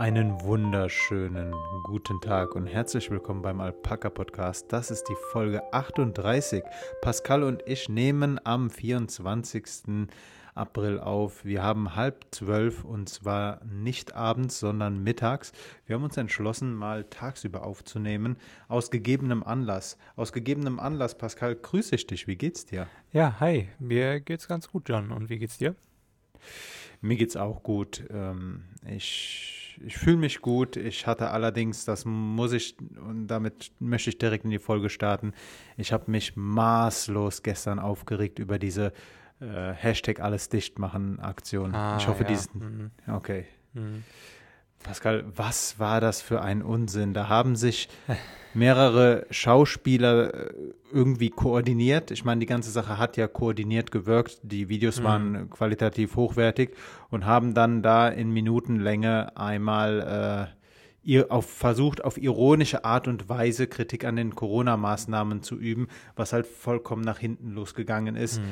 Einen wunderschönen guten Tag und herzlich willkommen beim Alpaka Podcast. Das ist die Folge 38. Pascal und ich nehmen am 24. April auf. Wir haben halb zwölf und zwar nicht abends, sondern mittags. Wir haben uns entschlossen, mal tagsüber aufzunehmen, aus gegebenem Anlass. Aus gegebenem Anlass, Pascal, grüße ich dich. Wie geht's dir? Ja, hi. Mir geht's ganz gut, John. Und wie geht's dir? Mir geht's auch gut. Ähm, ich, ich fühle mich gut. Ich hatte allerdings, das muss ich, und damit möchte ich direkt in die Folge starten, ich habe mich maßlos gestern aufgeregt über diese äh, Hashtag alles dicht machen Aktion. Ah, ich hoffe, ja. diesen. Mhm. Okay. Mhm. Pascal, was war das für ein Unsinn? Da haben sich mehrere Schauspieler äh, irgendwie koordiniert. Ich meine, die ganze Sache hat ja koordiniert gewirkt. Die Videos mhm. waren qualitativ hochwertig und haben dann da in Minutenlänge einmal äh, auf, versucht, auf ironische Art und Weise Kritik an den Corona-Maßnahmen zu üben, was halt vollkommen nach hinten losgegangen ist. Mhm.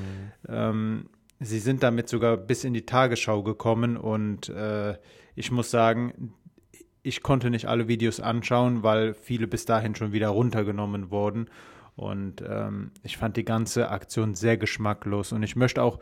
Ähm, sie sind damit sogar bis in die Tagesschau gekommen und äh, ich muss sagen, ich konnte nicht alle Videos anschauen, weil viele bis dahin schon wieder runtergenommen wurden. Und ähm, ich fand die ganze Aktion sehr geschmacklos. Und ich möchte auch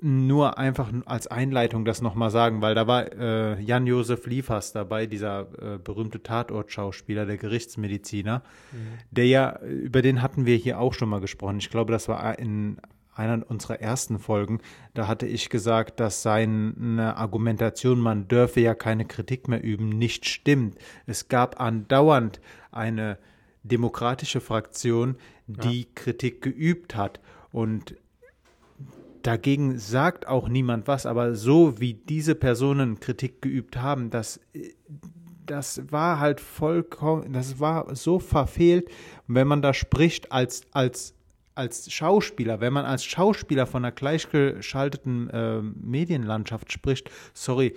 nur einfach als Einleitung das nochmal sagen, weil da war äh, Jan-Josef Liefers dabei, dieser äh, berühmte Tatortschauspieler, der Gerichtsmediziner, mhm. der ja, über den hatten wir hier auch schon mal gesprochen. Ich glaube, das war in einer unserer ersten Folgen, da hatte ich gesagt, dass seine Argumentation, man dürfe ja keine Kritik mehr üben, nicht stimmt. Es gab andauernd eine demokratische Fraktion, die ja. Kritik geübt hat. Und dagegen sagt auch niemand was, aber so wie diese Personen Kritik geübt haben, das, das war halt vollkommen, das war so verfehlt. wenn man da spricht als, als, als Schauspieler, wenn man als Schauspieler von einer gleichgeschalteten äh, Medienlandschaft spricht, sorry,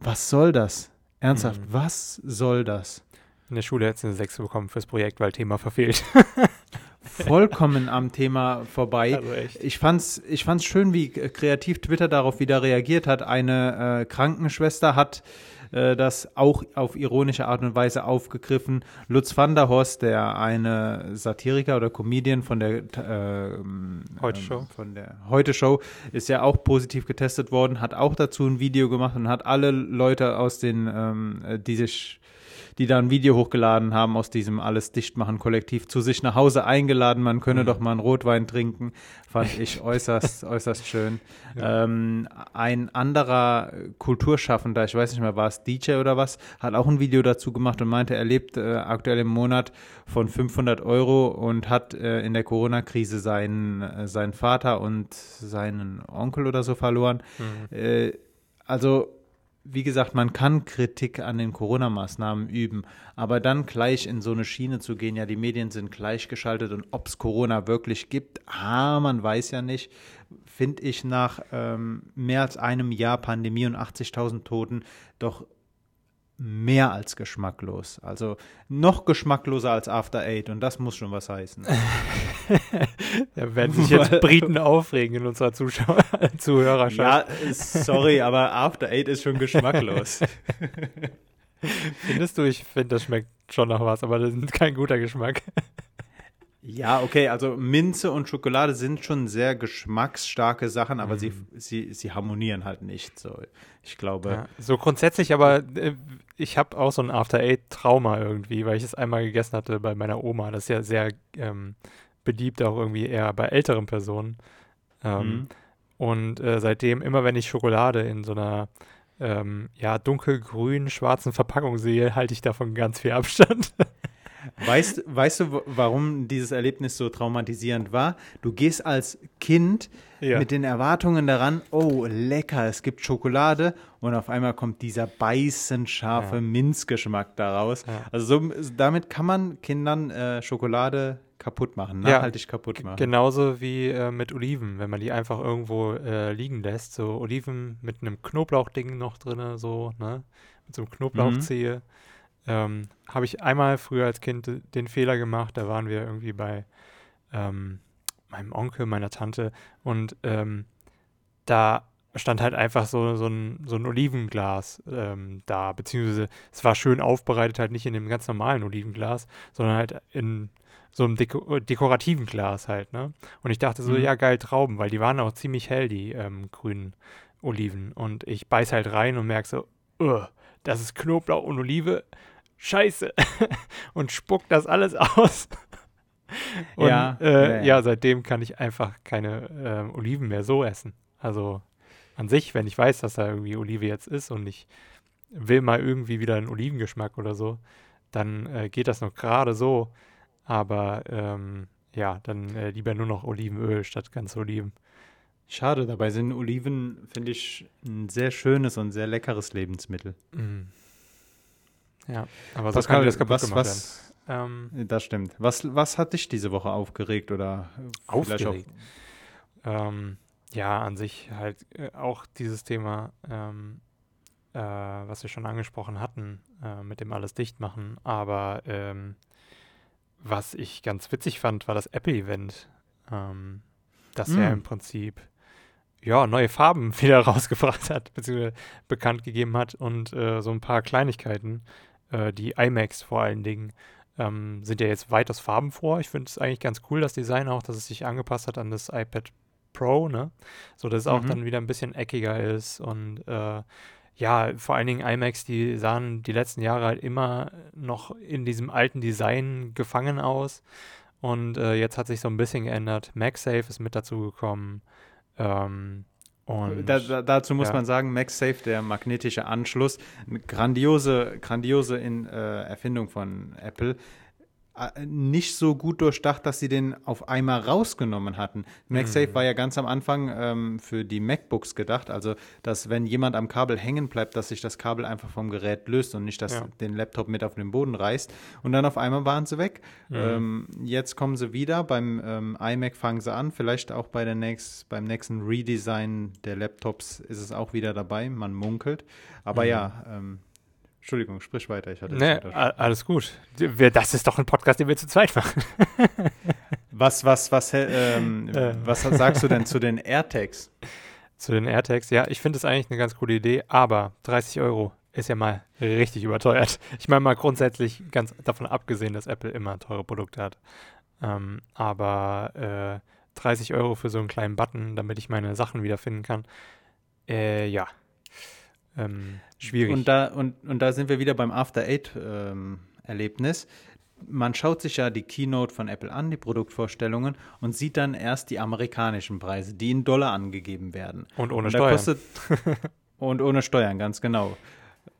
was soll das? Ernsthaft, mhm. was soll das? In der Schule hätte es eine 6 bekommen fürs Projekt, weil Thema verfehlt. vollkommen am Thema vorbei. Also ich fand's, ich fand's schön, wie kreativ Twitter darauf wieder reagiert hat. Eine äh, Krankenschwester hat äh, das auch auf ironische Art und Weise aufgegriffen. Lutz van der Horst, der eine Satiriker oder Comedian von der äh, Heute Show, ähm, von der Heute Show, ist ja auch positiv getestet worden, hat auch dazu ein Video gemacht und hat alle Leute aus den, ähm, die sich die da ein Video hochgeladen haben aus diesem alles dichtmachen Kollektiv zu sich nach Hause eingeladen. Man könne mhm. doch mal einen Rotwein trinken. Fand ich äußerst, äußerst schön. Ja. Ähm, ein anderer Kulturschaffender, ich weiß nicht mehr, war es DJ oder was, hat auch ein Video dazu gemacht und meinte, er lebt äh, aktuell im Monat von 500 Euro und hat äh, in der Corona-Krise seinen, äh, seinen Vater und seinen Onkel oder so verloren. Mhm. Äh, also wie gesagt, man kann Kritik an den Corona-Maßnahmen üben, aber dann gleich in so eine Schiene zu gehen, ja, die Medien sind gleichgeschaltet und ob es Corona wirklich gibt, ah, man weiß ja nicht, finde ich nach ähm, mehr als einem Jahr Pandemie und 80.000 Toten doch mehr als geschmacklos. Also noch geschmackloser als After Eight und das muss schon was heißen. da werden sich jetzt Briten aufregen in unserer Zuschauer Zuhörerschaft. Ja, sorry, aber After Eight ist schon geschmacklos. Findest du? Ich finde, das schmeckt schon nach was, aber das ist kein guter Geschmack. Ja, okay, also Minze und Schokolade sind schon sehr geschmacksstarke Sachen, aber mhm. sie, sie, sie harmonieren halt nicht. So, ich glaube. Ja, so grundsätzlich, aber äh, ich habe auch so ein After-Eight-Trauma irgendwie, weil ich es einmal gegessen hatte bei meiner Oma. Das ist ja sehr ähm, beliebt, auch irgendwie eher bei älteren Personen. Ähm, mhm. Und äh, seitdem, immer wenn ich Schokolade in so einer ähm, ja, dunkelgrün schwarzen Verpackung sehe, halte ich davon ganz viel Abstand. Weißt, weißt du, warum dieses Erlebnis so traumatisierend war? Du gehst als Kind ja. mit den Erwartungen daran, oh, lecker, es gibt Schokolade und auf einmal kommt dieser beißend scharfe ja. Minzgeschmack daraus. Ja. Also so, damit kann man Kindern äh, Schokolade kaputt machen, nachhaltig ja, kaputt machen. Genauso wie äh, mit Oliven, wenn man die einfach irgendwo äh, liegen lässt. So Oliven mit einem Knoblauchding noch drin, so, ne? Mit so einem Knoblauchzehe. Mhm ähm, habe ich einmal früher als Kind den Fehler gemacht. Da waren wir irgendwie bei ähm, meinem Onkel, meiner Tante und ähm, da stand halt einfach so, so, ein, so ein Olivenglas ähm, da, beziehungsweise es war schön aufbereitet, halt nicht in dem ganz normalen Olivenglas, sondern halt in so einem Deko dekorativen Glas halt, ne? Und ich dachte so, mhm. ja geil, Trauben, weil die waren auch ziemlich hell, die ähm, grünen Oliven. Und ich beiß halt rein und merke so, das ist Knoblauch und Olive, scheiße. und spuck das alles aus. und ja, äh, ja, ja. seitdem kann ich einfach keine äh, Oliven mehr so essen. Also an sich, wenn ich weiß, dass da irgendwie Olive jetzt ist und ich will mal irgendwie wieder einen Olivengeschmack oder so, dann äh, geht das noch gerade so. Aber ähm, ja, dann äh, lieber nur noch Olivenöl statt ganz Oliven. Schade, dabei sind Oliven, finde ich, ein sehr schönes und sehr leckeres Lebensmittel. Mm. Ja, aber so kann das kaputt was, gemacht was, werden. Ähm, das stimmt. Was, was hat dich diese Woche aufgeregt oder aufgeregt? Ähm, ja, an sich halt äh, auch dieses Thema, ähm, äh, was wir schon angesprochen hatten, äh, mit dem alles dicht machen. Aber ähm, was ich ganz witzig fand, war das Apple-Event, ähm, das mm. ja im Prinzip ja, neue Farben wieder rausgebracht hat, beziehungsweise bekannt gegeben hat und äh, so ein paar Kleinigkeiten. Äh, die iMacs vor allen Dingen ähm, sind ja jetzt weitaus farbenfroh. Ich finde es eigentlich ganz cool, das Design auch, dass es sich angepasst hat an das iPad Pro, ne? So dass es auch mhm. dann wieder ein bisschen eckiger ist und äh, ja, vor allen Dingen iMacs, die sahen die letzten Jahre halt immer noch in diesem alten Design gefangen aus. Und äh, jetzt hat sich so ein bisschen geändert. MagSafe ist mit dazu gekommen. Ähm, da, da, dazu muss ja. man sagen, MagSafe, der magnetische Anschluss, eine grandiose, grandiose in, äh, Erfindung von Apple. Äh, nicht so gut durchdacht, dass sie den auf einmal rausgenommen hatten. MagSafe mhm. war ja ganz am Anfang ähm, für die MacBooks gedacht, also dass wenn jemand am Kabel hängen bleibt, dass sich das Kabel einfach vom Gerät löst und nicht, dass ja. den Laptop mit auf den Boden reißt. Und dann auf einmal waren sie weg. Mhm. Ähm, jetzt kommen sie wieder. Beim ähm, iMac fangen sie an. Vielleicht auch bei der nächst, beim nächsten Redesign der Laptops ist es auch wieder dabei. Man munkelt. Aber mhm. ja, ähm, Entschuldigung, sprich weiter. Ich hatte nee, alles gut. Das ist doch ein Podcast, den wir zu zweit machen. was, was, was, ähm, äh. was sagst du denn zu den AirTags? Zu den AirTags, ja, ich finde es eigentlich eine ganz coole Idee, aber 30 Euro ist ja mal richtig überteuert. Ich meine mal grundsätzlich ganz davon abgesehen, dass Apple immer teure Produkte hat. Ähm, aber äh, 30 Euro für so einen kleinen Button, damit ich meine Sachen wiederfinden kann, äh, ja, ähm, schwierig. Und da, und, und da sind wir wieder beim After Eight-Erlebnis. Ähm, man schaut sich ja die Keynote von Apple an, die Produktvorstellungen, und sieht dann erst die amerikanischen Preise, die in Dollar angegeben werden. Und ohne und Steuern. Kostet, und ohne Steuern, ganz genau.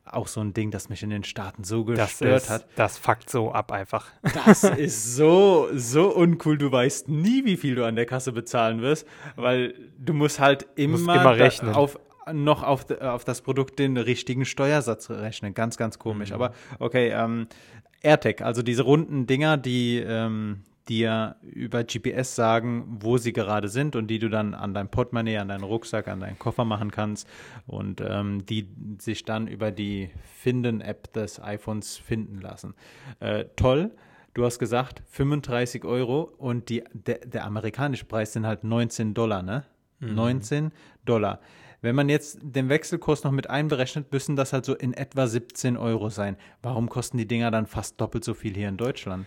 Auch so ein Ding, das mich in den Staaten so gestört das ist, hat. Das fuckt so ab einfach. Das ist so, so uncool. Du weißt nie, wie viel du an der Kasse bezahlen wirst, weil du musst halt immer, musst immer rechnen. auf noch auf, auf das Produkt den richtigen Steuersatz rechnen. Ganz, ganz komisch. Mhm. Aber okay, ähm, AirTag, also diese runden Dinger, die ähm, dir über GPS sagen, wo sie gerade sind und die du dann an dein Portemonnaie, an deinen Rucksack, an deinen Koffer machen kannst und ähm, die sich dann über die Finden-App des iPhones finden lassen. Äh, toll. Du hast gesagt 35 Euro und die, der, der amerikanische Preis sind halt 19 Dollar, ne? Mhm. 19 Dollar. Wenn man jetzt den Wechselkurs noch mit einberechnet, müssen das halt so in etwa 17 Euro sein. Warum kosten die Dinger dann fast doppelt so viel hier in Deutschland?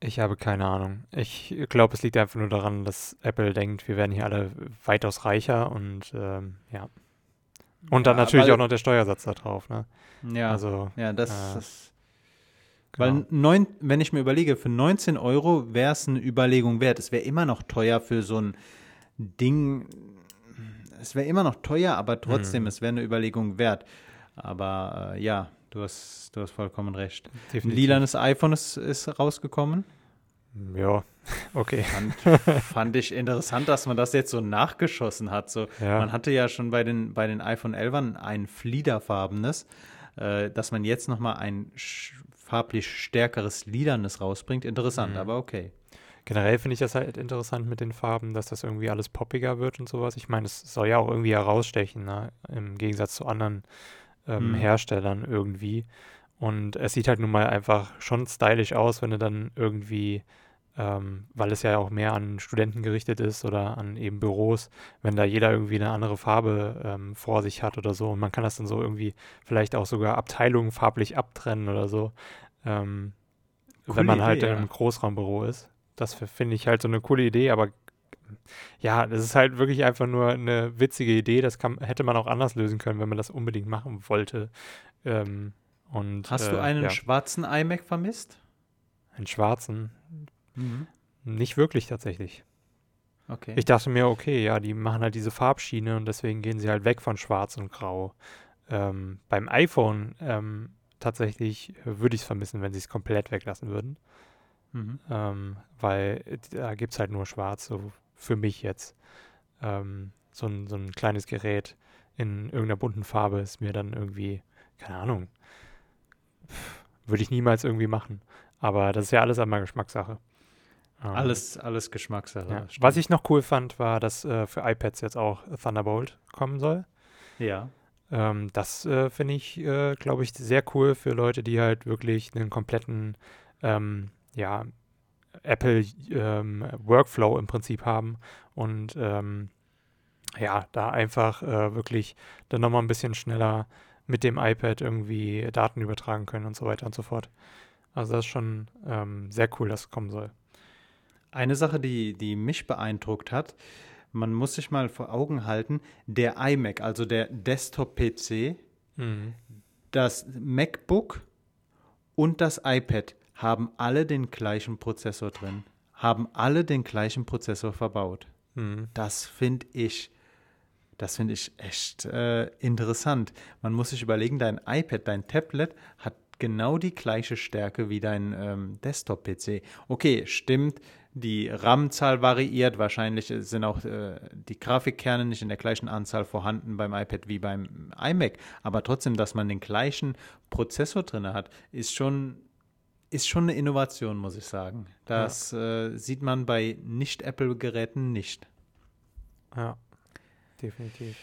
Ich habe keine Ahnung. Ich glaube, es liegt einfach nur daran, dass Apple denkt, wir werden hier alle weitaus reicher und ähm, ja. Und dann ja, natürlich auch noch der Steuersatz da drauf, ne? Ja, also, ja, das, äh, das Genau. Weil neun, wenn ich mir überlege, für 19 Euro wäre es eine Überlegung wert. Es wäre immer noch teuer für so ein Ding, es wäre immer noch teuer, aber trotzdem, mhm. es wäre eine Überlegung wert. Aber äh, ja, du hast, du hast vollkommen recht. Definitiv. Ein lilanes iPhone ist, ist rausgekommen. Ja, okay. Fand, fand, ich interessant, dass man das jetzt so nachgeschossen hat. So, ja. Man hatte ja schon bei den, bei den iPhone 11 ein fliederfarbenes, äh, dass man jetzt nochmal ein farblich stärkeres lilanes rausbringt. Interessant, mhm. aber okay. Generell finde ich das halt interessant mit den Farben, dass das irgendwie alles poppiger wird und sowas. Ich meine, es soll ja auch irgendwie herausstechen, ne? im Gegensatz zu anderen ähm, mhm. Herstellern irgendwie. Und es sieht halt nun mal einfach schon stylisch aus, wenn du dann irgendwie ähm, weil es ja auch mehr an Studenten gerichtet ist oder an eben Büros, wenn da jeder irgendwie eine andere Farbe ähm, vor sich hat oder so. Und man kann das dann so irgendwie vielleicht auch sogar Abteilungen farblich abtrennen oder so, ähm, wenn man halt Idee, in einem ja. Großraumbüro ist. Das finde ich halt so eine coole Idee, aber ja, das ist halt wirklich einfach nur eine witzige Idee. Das kann, hätte man auch anders lösen können, wenn man das unbedingt machen wollte. Ähm, und, Hast du äh, einen ja. schwarzen iMac vermisst? Einen schwarzen? Mhm. Nicht wirklich tatsächlich. Okay. Ich dachte mir, okay, ja, die machen halt diese Farbschiene und deswegen gehen sie halt weg von Schwarz und Grau. Ähm, beim iPhone ähm, tatsächlich würde ich es vermissen, wenn sie es komplett weglassen würden. Mhm. Ähm, weil da gibt es halt nur Schwarz, so für mich jetzt. Ähm, so, ein, so ein kleines Gerät in irgendeiner bunten Farbe ist mir dann irgendwie, keine Ahnung, würde ich niemals irgendwie machen. Aber das ist ja alles einmal Geschmackssache. Ähm, alles, alles Geschmackssache. Ja. Was ich noch cool fand, war, dass äh, für iPads jetzt auch Thunderbolt kommen soll. Ja. Ähm, das äh, finde ich, äh, glaube ich, sehr cool für Leute, die halt wirklich einen kompletten, ähm, ja, Apple ähm, Workflow im Prinzip haben und ähm, ja, da einfach äh, wirklich dann nochmal ein bisschen schneller mit dem iPad irgendwie Daten übertragen können und so weiter und so fort. Also das ist schon ähm, sehr cool, dass es kommen soll. Eine Sache, die, die mich beeindruckt hat, man muss sich mal vor Augen halten, der iMac, also der Desktop-PC, mhm. das MacBook und das iPad haben alle den gleichen Prozessor drin, haben alle den gleichen Prozessor verbaut. Mhm. Das finde ich, das finde ich echt äh, interessant. Man muss sich überlegen, dein iPad, dein Tablet hat genau die gleiche Stärke wie dein ähm, Desktop-PC. Okay, stimmt, die RAM-Zahl variiert, wahrscheinlich sind auch äh, die Grafikkerne nicht in der gleichen Anzahl vorhanden beim iPad wie beim iMac, aber trotzdem, dass man den gleichen Prozessor drin hat, ist schon ist schon eine Innovation, muss ich sagen. Das ja. äh, sieht man bei Nicht-Apple-Geräten nicht. Ja, definitiv.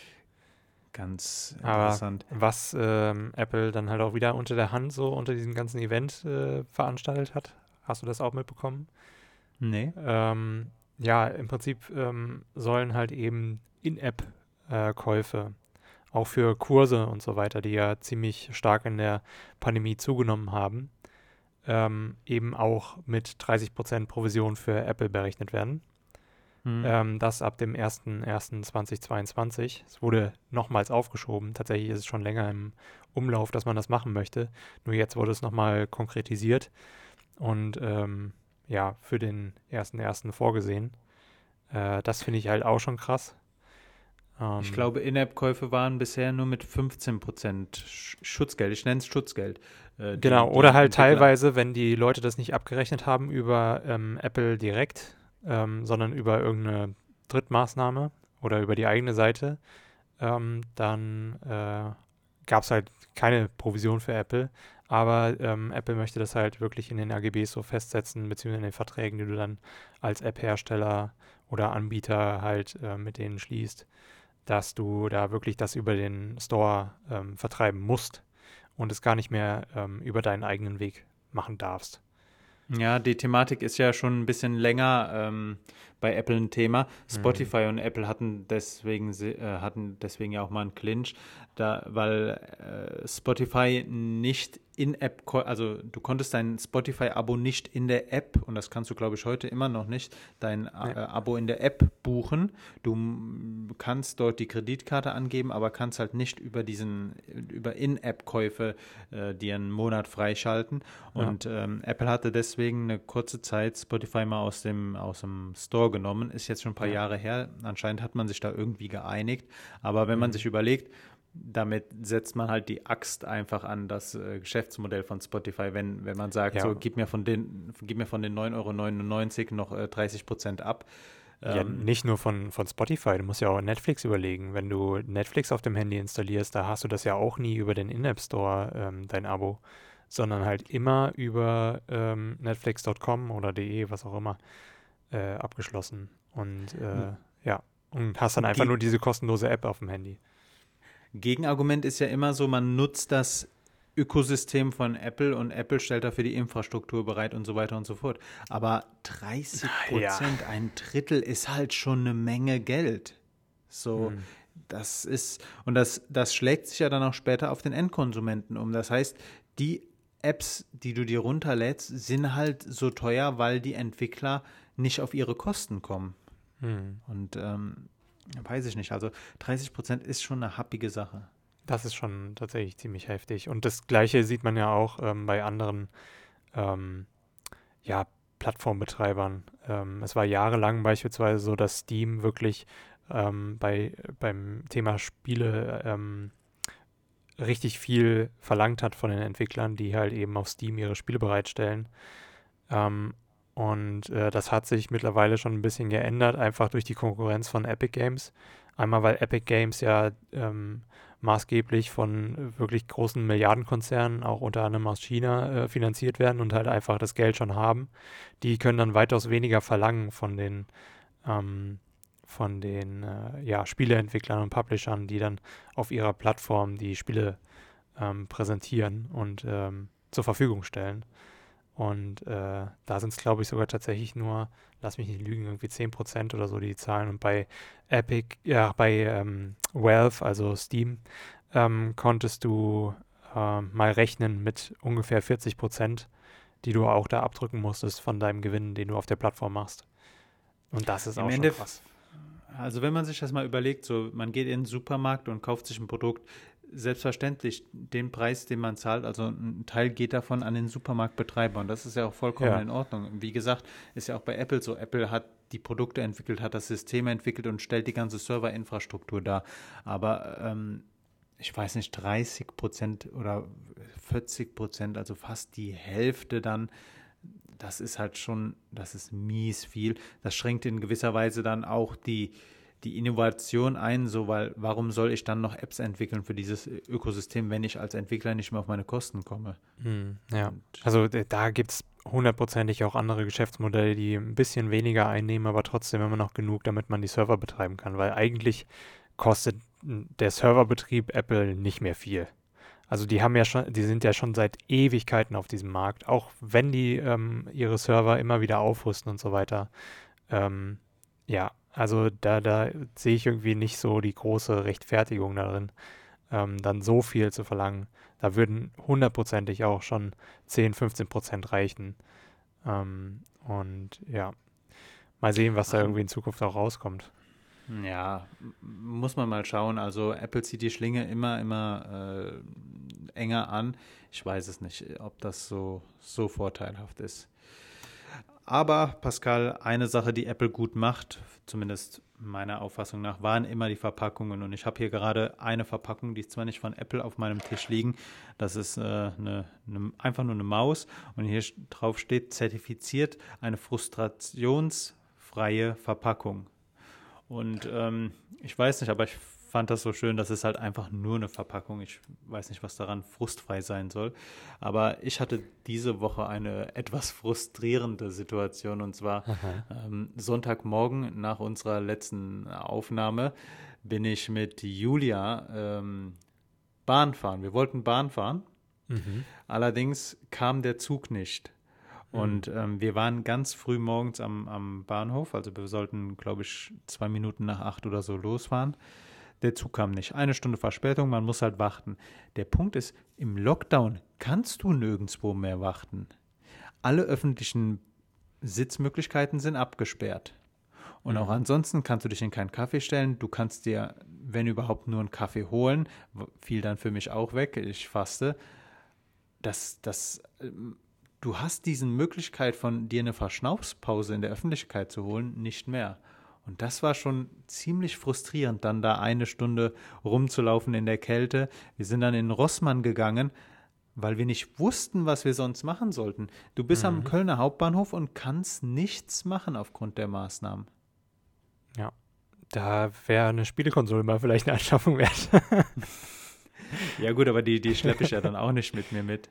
Ganz interessant. Aber was ähm, Apple dann halt auch wieder unter der Hand so unter diesem ganzen Event äh, veranstaltet hat, hast du das auch mitbekommen? Nee. Ähm, ja, im Prinzip ähm, sollen halt eben In-App-Käufe äh, auch für Kurse und so weiter, die ja ziemlich stark in der Pandemie zugenommen haben, ähm, eben auch mit 30% Provision für Apple berechnet werden. Mhm. Ähm, das ab dem 01.01.2022. Es wurde nochmals aufgeschoben. Tatsächlich ist es schon länger im Umlauf, dass man das machen möchte. Nur jetzt wurde es nochmal konkretisiert und ähm, ja, für den 01.01. vorgesehen. Äh, das finde ich halt auch schon krass. Ich ähm, glaube, In-App-Käufe waren bisher nur mit 15% Schutzgeld. Ich nenne es Schutzgeld. Äh, genau, die, oder halt teilweise, wenn die Leute das nicht abgerechnet haben über ähm, Apple direkt, ähm, sondern über irgendeine Drittmaßnahme oder über die eigene Seite, ähm, dann äh, gab es halt keine Provision für Apple. Aber ähm, Apple möchte das halt wirklich in den AGBs so festsetzen, beziehungsweise in den Verträgen, die du dann als App-Hersteller oder Anbieter halt äh, mit denen schließt, dass du da wirklich das über den Store ähm, vertreiben musst und es gar nicht mehr ähm, über deinen eigenen Weg machen darfst. Ja, die Thematik ist ja schon ein bisschen länger ähm, bei Apple ein Thema. Spotify mhm. und Apple hatten deswegen, äh, hatten deswegen ja auch mal einen Clinch, da, weil äh, Spotify nicht in-App, also du konntest dein Spotify-Abo nicht in der App, und das kannst du, glaube ich, heute immer noch nicht, dein äh, ja. Abo in der App buchen. Du kannst dort die Kreditkarte angeben, aber kannst halt nicht über diesen, über In-App-Käufe äh, dir einen Monat freischalten. Und ja. ähm, Apple hatte deswegen eine kurze Zeit Spotify mal aus dem, aus dem Store genommen. Ist jetzt schon ein paar ja. Jahre her. Anscheinend hat man sich da irgendwie geeinigt. Aber wenn mhm. man sich überlegt, damit setzt man halt die Axt einfach an das äh, Geschäftsmodell von Spotify, wenn, wenn man sagt, ja. so gib mir von den, gib mir von den 9,99 Euro noch äh, 30 Prozent ab. Ja, ähm, nicht nur von, von Spotify, du musst ja auch Netflix überlegen. Wenn du Netflix auf dem Handy installierst, da hast du das ja auch nie über den In-App Store, ähm, dein Abo, sondern halt immer über ähm, netflix.com oder de, was auch immer, äh, abgeschlossen. Und äh, hm. ja, und hast dann einfach die, nur diese kostenlose App auf dem Handy. Gegenargument ist ja immer so, man nutzt das Ökosystem von Apple und Apple stellt dafür die Infrastruktur bereit und so weiter und so fort. Aber 30 Prozent, ja. ein Drittel ist halt schon eine Menge Geld. So, hm. das ist, und das, das schlägt sich ja dann auch später auf den Endkonsumenten um. Das heißt, die Apps, die du dir runterlädst, sind halt so teuer, weil die Entwickler nicht auf ihre Kosten kommen. Hm. Und ähm, weiß ich nicht. Also 30 Prozent ist schon eine happige Sache. Das ist schon tatsächlich ziemlich heftig. Und das Gleiche sieht man ja auch ähm, bei anderen ähm, ja, Plattformbetreibern. Ähm, es war jahrelang beispielsweise so, dass Steam wirklich ähm, bei, beim Thema Spiele ähm, richtig viel verlangt hat von den Entwicklern, die halt eben auf Steam ihre Spiele bereitstellen. Und äh, das hat sich mittlerweile schon ein bisschen geändert, einfach durch die Konkurrenz von Epic Games. Einmal, weil Epic Games ja ähm, maßgeblich von wirklich großen Milliardenkonzernen, auch unter anderem aus China, äh, finanziert werden und halt einfach das Geld schon haben. Die können dann weitaus weniger verlangen von den, ähm, von den äh, ja, Spieleentwicklern und Publishern, die dann auf ihrer Plattform die Spiele ähm, präsentieren und ähm, zur Verfügung stellen. Und äh, da sind es, glaube ich, sogar tatsächlich nur, lass mich nicht lügen, irgendwie 10% oder so die Zahlen. Und bei Epic, ja, bei ähm, Valve, also Steam, ähm, konntest du äh, mal rechnen mit ungefähr 40%, die du auch da abdrücken musstest von deinem Gewinn, den du auf der Plattform machst. Und das ist Im auch Ende schon krass. Also wenn man sich das mal überlegt, so man geht in den Supermarkt und kauft sich ein Produkt, selbstverständlich den Preis, den man zahlt, also ein Teil geht davon an den Supermarktbetreiber und das ist ja auch vollkommen ja. in Ordnung. Wie gesagt, ist ja auch bei Apple so. Apple hat die Produkte entwickelt, hat das System entwickelt und stellt die ganze Serverinfrastruktur dar. Aber ähm, ich weiß nicht, 30 Prozent oder 40 Prozent, also fast die Hälfte dann, das ist halt schon, das ist mies viel. Das schränkt in gewisser Weise dann auch die, die Innovation ein, so weil warum soll ich dann noch Apps entwickeln für dieses Ökosystem, wenn ich als Entwickler nicht mehr auf meine Kosten komme? Hm, ja, Und also da gibt es hundertprozentig auch andere Geschäftsmodelle, die ein bisschen weniger einnehmen, aber trotzdem immer noch genug, damit man die Server betreiben kann, weil eigentlich kostet der Serverbetrieb Apple nicht mehr viel. Also die haben ja schon, die sind ja schon seit Ewigkeiten auf diesem Markt, auch wenn die ähm, ihre Server immer wieder aufrüsten und so weiter. Ähm, ja, also da, da sehe ich irgendwie nicht so die große Rechtfertigung darin, ähm, dann so viel zu verlangen. Da würden hundertprozentig auch schon 10, 15 Prozent reichen. Ähm, und ja, mal sehen, was da irgendwie in Zukunft auch rauskommt. Ja, muss man mal schauen. Also Apple zieht die Schlinge immer, immer äh, enger an. Ich weiß es nicht, ob das so, so vorteilhaft ist. Aber Pascal, eine Sache, die Apple gut macht, zumindest meiner Auffassung nach, waren immer die Verpackungen. Und ich habe hier gerade eine Verpackung, die ist zwar nicht von Apple auf meinem Tisch liegen, das ist äh, eine, eine, einfach nur eine Maus und hier drauf steht zertifiziert eine frustrationsfreie Verpackung. Und ähm, ich weiß nicht, aber ich fand das so schön, dass es halt einfach nur eine Verpackung. Ich weiß nicht, was daran frustfrei sein soll. Aber ich hatte diese Woche eine etwas frustrierende Situation. Und zwar ähm, Sonntagmorgen nach unserer letzten Aufnahme bin ich mit Julia ähm, Bahn fahren. Wir wollten Bahn fahren. Mhm. Allerdings kam der Zug nicht. Mhm. Und ähm, wir waren ganz früh morgens am, am Bahnhof, also wir sollten, glaube ich, zwei Minuten nach acht oder so losfahren. Der Zug kam nicht. Eine Stunde Verspätung, man muss halt warten. Der Punkt ist, im Lockdown kannst du nirgendwo mehr warten. Alle öffentlichen Sitzmöglichkeiten sind abgesperrt. Und auch mhm. ansonsten kannst du dich in keinen Kaffee stellen. Du kannst dir, wenn überhaupt, nur einen Kaffee holen. Fiel dann für mich auch weg. Ich faste. Das, das, ähm, du hast diese Möglichkeit von dir eine Verschnaufspause in der Öffentlichkeit zu holen, nicht mehr. Und das war schon ziemlich frustrierend, dann da eine Stunde rumzulaufen in der Kälte. Wir sind dann in Rossmann gegangen, weil wir nicht wussten, was wir sonst machen sollten. Du bist mhm. am Kölner Hauptbahnhof und kannst nichts machen aufgrund der Maßnahmen. Ja, da wäre eine Spielekonsole mal vielleicht eine Anschaffung wert. ja gut, aber die, die schleppe ich ja dann auch nicht mit mir mit.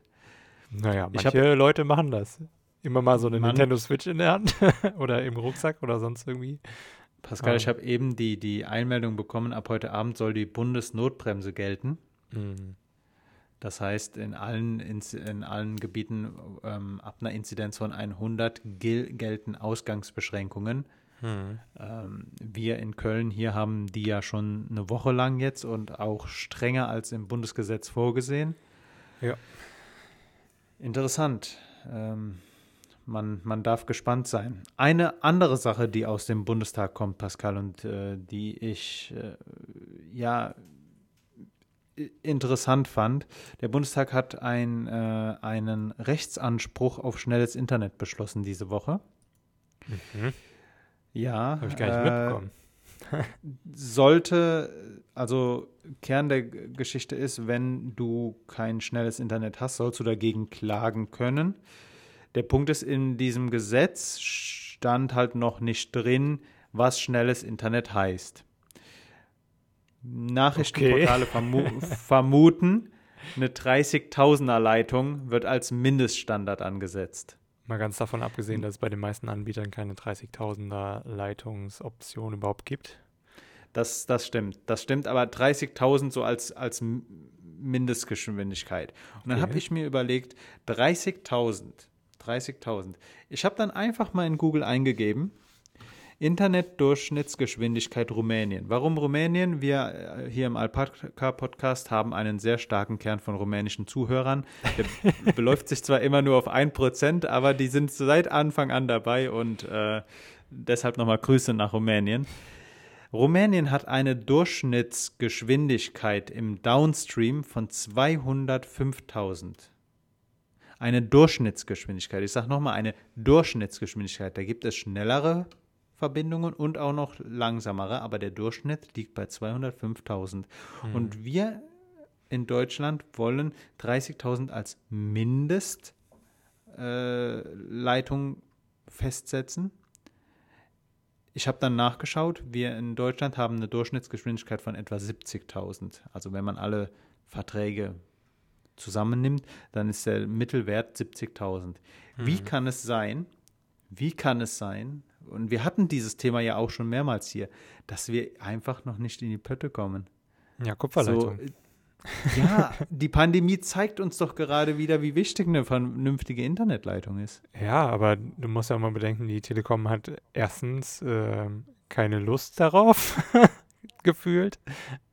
Naja, manche hab, Leute machen das. Immer mal so eine Mann, Nintendo Switch in der Hand oder im Rucksack oder sonst irgendwie. Pascal, ah. ich habe eben die, die Einmeldung bekommen, ab heute Abend soll die Bundesnotbremse gelten. Mhm. Das heißt, in allen, in allen Gebieten ähm, ab einer Inzidenz von 100 gel gelten Ausgangsbeschränkungen. Hm. Ähm, wir in Köln hier haben die ja schon eine Woche lang jetzt und auch strenger als im Bundesgesetz vorgesehen. Ja. Interessant. Ähm, man, man darf gespannt sein. Eine andere Sache, die aus dem Bundestag kommt, Pascal, und äh, die ich äh, ja interessant fand. Der Bundestag hat ein, äh, einen Rechtsanspruch auf schnelles Internet beschlossen diese Woche. Mhm. Ja. Habe ich gar nicht äh, mitbekommen. sollte, also Kern der Geschichte ist, wenn du kein schnelles Internet hast, sollst du dagegen klagen können. Der Punkt ist, in diesem Gesetz stand halt noch nicht drin, was schnelles Internet heißt. Nachrichtenportale okay. vermu vermuten, eine 30.000er Leitung wird als Mindeststandard angesetzt. Mal ganz davon abgesehen, dass es bei den meisten Anbietern keine 30.000er Leitungsoption überhaupt gibt. Das, das stimmt. Das stimmt, aber 30.000 so als, als Mindestgeschwindigkeit. Und dann okay. habe ich mir überlegt, 30.000, 30.000. Ich habe dann einfach mal in Google eingegeben, Internetdurchschnittsgeschwindigkeit Rumänien. Warum Rumänien? Wir äh, hier im Alpaka-Podcast haben einen sehr starken Kern von rumänischen Zuhörern. Der beläuft sich zwar immer nur auf ein Prozent, aber die sind seit Anfang an dabei und äh, deshalb nochmal Grüße nach Rumänien. Rumänien hat eine Durchschnittsgeschwindigkeit im Downstream von 205.000. Eine Durchschnittsgeschwindigkeit. Ich sage nochmal, eine Durchschnittsgeschwindigkeit. Da gibt es schnellere Verbindungen und auch noch langsamere, aber der Durchschnitt liegt bei 205.000. Mhm. Und wir in Deutschland wollen 30.000 als Mindestleitung äh, festsetzen. Ich habe dann nachgeschaut, wir in Deutschland haben eine Durchschnittsgeschwindigkeit von etwa 70.000. Also wenn man alle Verträge zusammennimmt, dann ist der Mittelwert 70.000. Mhm. Wie kann es sein, wie kann es sein, und wir hatten dieses Thema ja auch schon mehrmals hier, dass wir einfach noch nicht in die Pötte kommen. Ja, Kupferleitung. So, äh, ja, die Pandemie zeigt uns doch gerade wieder, wie wichtig eine vernünftige Internetleitung ist. Ja, aber du musst ja auch mal bedenken, die Telekom hat erstens äh, keine Lust darauf, gefühlt,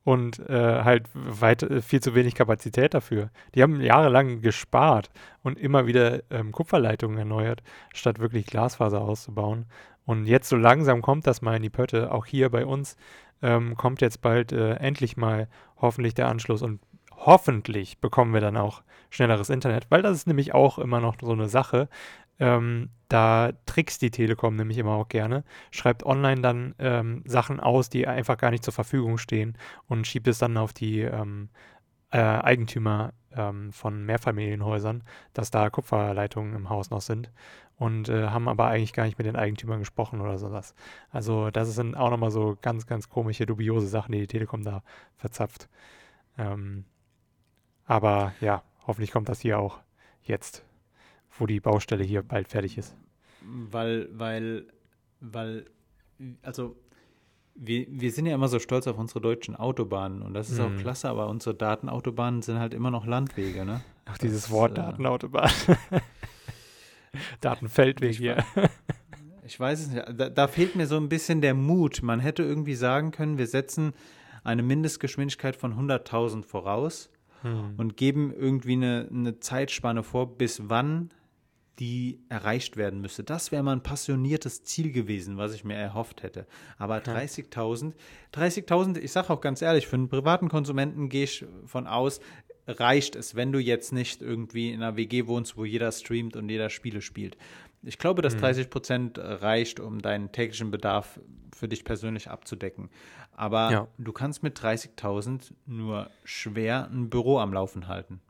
und äh, halt weit, äh, viel zu wenig Kapazität dafür. Die haben jahrelang gespart und immer wieder ähm, Kupferleitungen erneuert, statt wirklich Glasfaser auszubauen. Und jetzt so langsam kommt das mal in die Pötte. Auch hier bei uns ähm, kommt jetzt bald äh, endlich mal hoffentlich der Anschluss und hoffentlich bekommen wir dann auch schnelleres Internet, weil das ist nämlich auch immer noch so eine Sache. Ähm, da trickst die Telekom nämlich immer auch gerne, schreibt online dann ähm, Sachen aus, die einfach gar nicht zur Verfügung stehen und schiebt es dann auf die ähm, äh, Eigentümer ähm, von Mehrfamilienhäusern, dass da Kupferleitungen im Haus noch sind und äh, haben aber eigentlich gar nicht mit den Eigentümern gesprochen oder sowas. Also das sind auch nochmal so ganz, ganz komische, dubiose Sachen, die die Telekom da verzapft. Ähm, aber ja, hoffentlich kommt das hier auch jetzt, wo die Baustelle hier bald fertig ist. Weil, weil, weil, also wir, wir sind ja immer so stolz auf unsere deutschen Autobahnen und das ist mm. auch mhm. klasse, aber unsere Datenautobahnen sind halt immer noch Landwege, ne? Ach, dieses das, Wort äh, Datenautobahn. Datenfeldweg hier. Ich weiß es nicht. Da, da, fehlt mir so ein bisschen der Mut. Man hätte irgendwie sagen können, wir setzen eine Mindestgeschwindigkeit von 100.000 voraus hm. und geben irgendwie eine, eine Zeitspanne vor, bis wann die erreicht werden müsste. Das wäre mal ein passioniertes Ziel gewesen, was ich mir erhofft hätte. Aber 30.000, 30.000, ich sage auch ganz ehrlich, für einen privaten Konsumenten gehe ich von aus, reicht es, wenn du jetzt nicht irgendwie in einer WG wohnst, wo jeder streamt und jeder Spiele spielt. Ich glaube, dass 30 mhm. Prozent reicht, um deinen täglichen Bedarf für dich persönlich abzudecken. Aber ja. du kannst mit 30.000 nur schwer ein Büro am Laufen halten.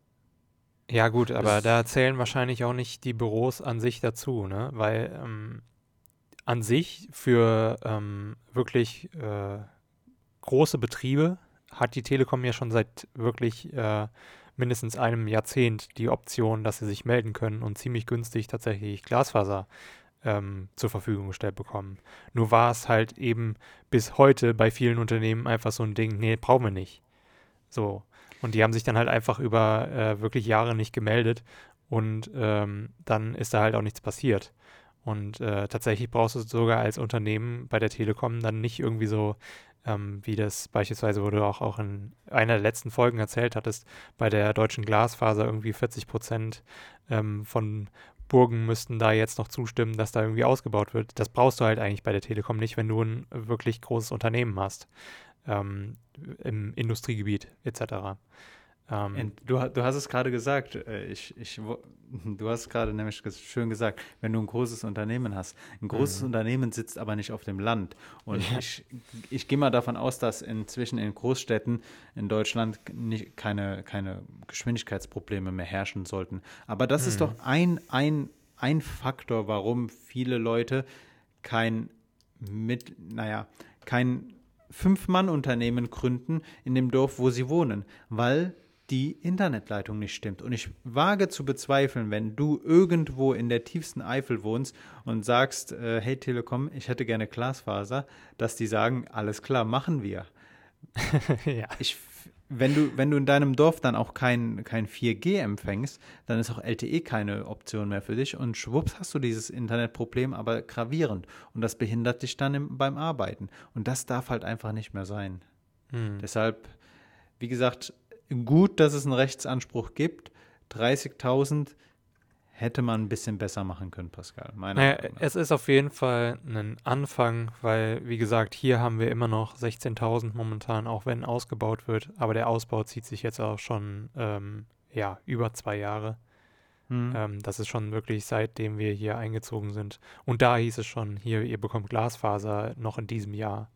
Ja, gut, aber das da zählen wahrscheinlich auch nicht die Büros an sich dazu, ne? Weil ähm, an sich für ähm, wirklich äh, große Betriebe hat die Telekom ja schon seit wirklich äh, mindestens einem Jahrzehnt die Option, dass sie sich melden können und ziemlich günstig tatsächlich Glasfaser ähm, zur Verfügung gestellt bekommen. Nur war es halt eben bis heute bei vielen Unternehmen einfach so ein Ding, nee, brauchen wir nicht. So. Und die haben sich dann halt einfach über äh, wirklich Jahre nicht gemeldet und ähm, dann ist da halt auch nichts passiert. Und äh, tatsächlich brauchst du sogar als Unternehmen bei der Telekom dann nicht irgendwie so, ähm, wie das beispielsweise, wo du auch, auch in einer der letzten Folgen erzählt hattest, bei der deutschen Glasfaser irgendwie 40 Prozent ähm, von Burgen müssten da jetzt noch zustimmen, dass da irgendwie ausgebaut wird. Das brauchst du halt eigentlich bei der Telekom nicht, wenn du ein wirklich großes Unternehmen hast, ähm, im Industriegebiet etc. Ähm, du, du, hast es gerade gesagt, äh, ich, ich, du hast gerade nämlich schön gesagt, wenn du ein großes Unternehmen hast. Ein großes mhm. Unternehmen sitzt aber nicht auf dem Land. Und ja. ich, ich gehe mal davon aus, dass inzwischen in Großstädten in Deutschland nicht, keine, keine Geschwindigkeitsprobleme mehr herrschen sollten. Aber das mhm. ist doch ein, ein, ein Faktor, warum viele Leute kein mit, naja, kein Fünf-Mann-Unternehmen gründen in dem Dorf, wo sie wohnen, weil die Internetleitung nicht stimmt. Und ich wage zu bezweifeln, wenn du irgendwo in der tiefsten Eifel wohnst und sagst, äh, hey Telekom, ich hätte gerne Glasfaser, dass die sagen, alles klar, machen wir. ja. Ich, wenn du, wenn du in deinem Dorf dann auch kein, kein 4G empfängst, dann ist auch LTE keine Option mehr für dich und schwupps hast du dieses Internetproblem, aber gravierend. Und das behindert dich dann im, beim Arbeiten. Und das darf halt einfach nicht mehr sein. Hm. Deshalb, wie gesagt, gut, dass es einen Rechtsanspruch gibt. 30.000 hätte man ein bisschen besser machen können, Pascal. Naja, es ist auf jeden Fall ein Anfang, weil, wie gesagt, hier haben wir immer noch 16.000 momentan, auch wenn ausgebaut wird. Aber der Ausbau zieht sich jetzt auch schon ähm, ja, über zwei Jahre. Hm. Ähm, das ist schon wirklich seitdem wir hier eingezogen sind. Und da hieß es schon, hier, ihr bekommt Glasfaser noch in diesem Jahr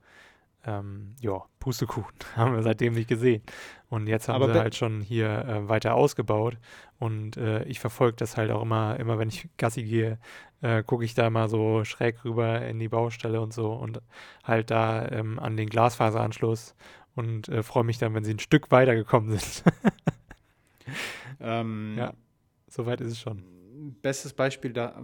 ähm, ja, Pustekuchen, haben wir seitdem nicht gesehen. Und jetzt haben Aber sie halt schon hier äh, weiter ausgebaut. Und äh, ich verfolge das halt auch immer, immer wenn ich Gassi gehe, äh, gucke ich da mal so schräg rüber in die Baustelle und so und halt da ähm, an den Glasfaseranschluss und äh, freue mich dann, wenn sie ein Stück weitergekommen sind. ähm, ja, soweit ist es schon bestes Beispiel da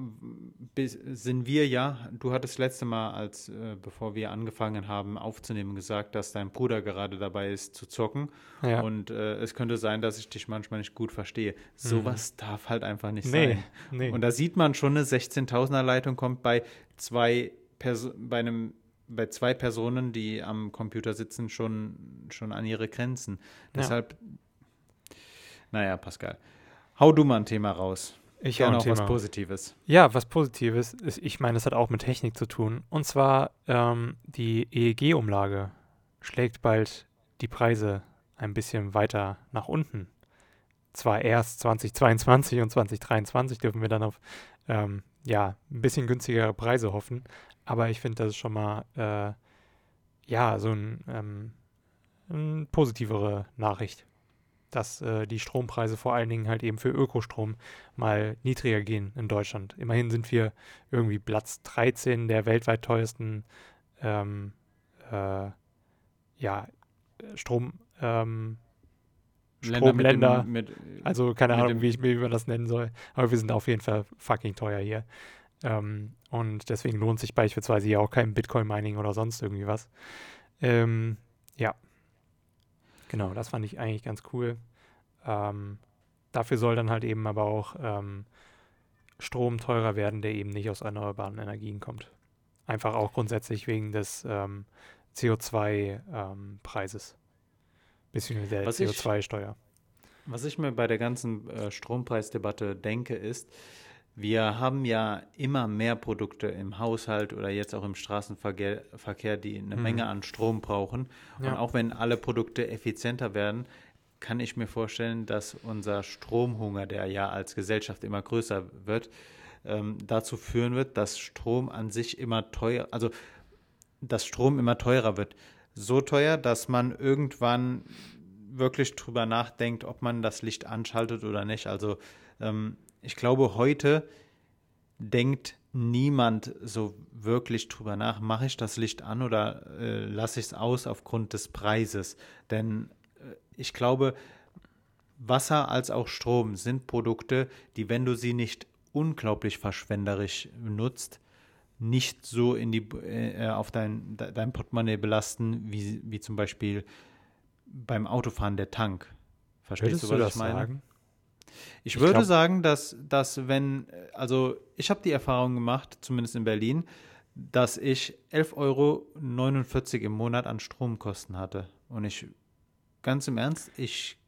sind wir ja. Du hattest letzte Mal, als äh, bevor wir angefangen haben aufzunehmen, gesagt, dass dein Bruder gerade dabei ist zu zocken. Ja. Und äh, es könnte sein, dass ich dich manchmal nicht gut verstehe. Sowas mhm. darf halt einfach nicht nee, sein. Nee. Und da sieht man schon, eine 16.000er Leitung kommt bei zwei Perso bei einem bei zwei Personen, die am Computer sitzen, schon, schon an ihre Grenzen. Deshalb, ja. naja, Pascal, hau du mal ein Thema raus. Ich habe auch was Positives. Ja, was Positives. Ist, ich meine, es hat auch mit Technik zu tun. Und zwar ähm, die EEG-Umlage schlägt bald die Preise ein bisschen weiter nach unten. Zwar erst 2022 und 2023 dürfen wir dann auf ähm, ja, ein bisschen günstigere Preise hoffen. Aber ich finde, das ist schon mal äh, ja so ein, ähm, eine positivere Nachricht dass äh, die Strompreise vor allen Dingen halt eben für Ökostrom mal niedriger gehen in Deutschland. Immerhin sind wir irgendwie Platz 13 der weltweit teuersten ähm, äh, ja, Strom, ähm, Stromländer. Mit dem, mit, also keine Ahnung, wie, ich, wie man das nennen soll. Aber wir sind auf jeden Fall fucking teuer hier. Ähm, und deswegen lohnt sich beispielsweise hier auch kein Bitcoin-Mining oder sonst irgendwie was. Ähm, ja, Genau, das fand ich eigentlich ganz cool. Ähm, dafür soll dann halt eben aber auch ähm, Strom teurer werden, der eben nicht aus erneuerbaren Energien kommt. Einfach auch grundsätzlich wegen des ähm, CO2-Preises. Ähm, beziehungsweise der CO2-Steuer. Was ich mir bei der ganzen äh, Strompreisdebatte denke, ist, wir haben ja immer mehr Produkte im Haushalt oder jetzt auch im Straßenverkehr, Verkehr, die eine mhm. Menge an Strom brauchen. Ja. Und auch wenn alle Produkte effizienter werden, kann ich mir vorstellen, dass unser Stromhunger, der ja als Gesellschaft immer größer wird, ähm, dazu führen wird, dass Strom an sich immer teuer, also dass Strom immer teurer wird. So teuer, dass man irgendwann wirklich drüber nachdenkt, ob man das Licht anschaltet oder nicht. Also ähm, ich glaube, heute denkt niemand so wirklich drüber nach, mache ich das Licht an oder äh, lasse ich es aus aufgrund des Preises. Denn äh, ich glaube, Wasser als auch Strom sind Produkte, die, wenn du sie nicht unglaublich verschwenderisch nutzt, nicht so in die, äh, auf dein, dein Portemonnaie belasten, wie, wie zum Beispiel beim Autofahren der Tank. Verstehst Würdest du, was das ich meine? sagen? Ich, Ich würde glaub- sagen, dass, dass wenn, also ich habe die Erfahrung gemacht, zumindest in Berlin, dass ich 11,49 Euro im Monat an Stromkosten hatte. Und ich, ganz im Ernst, ich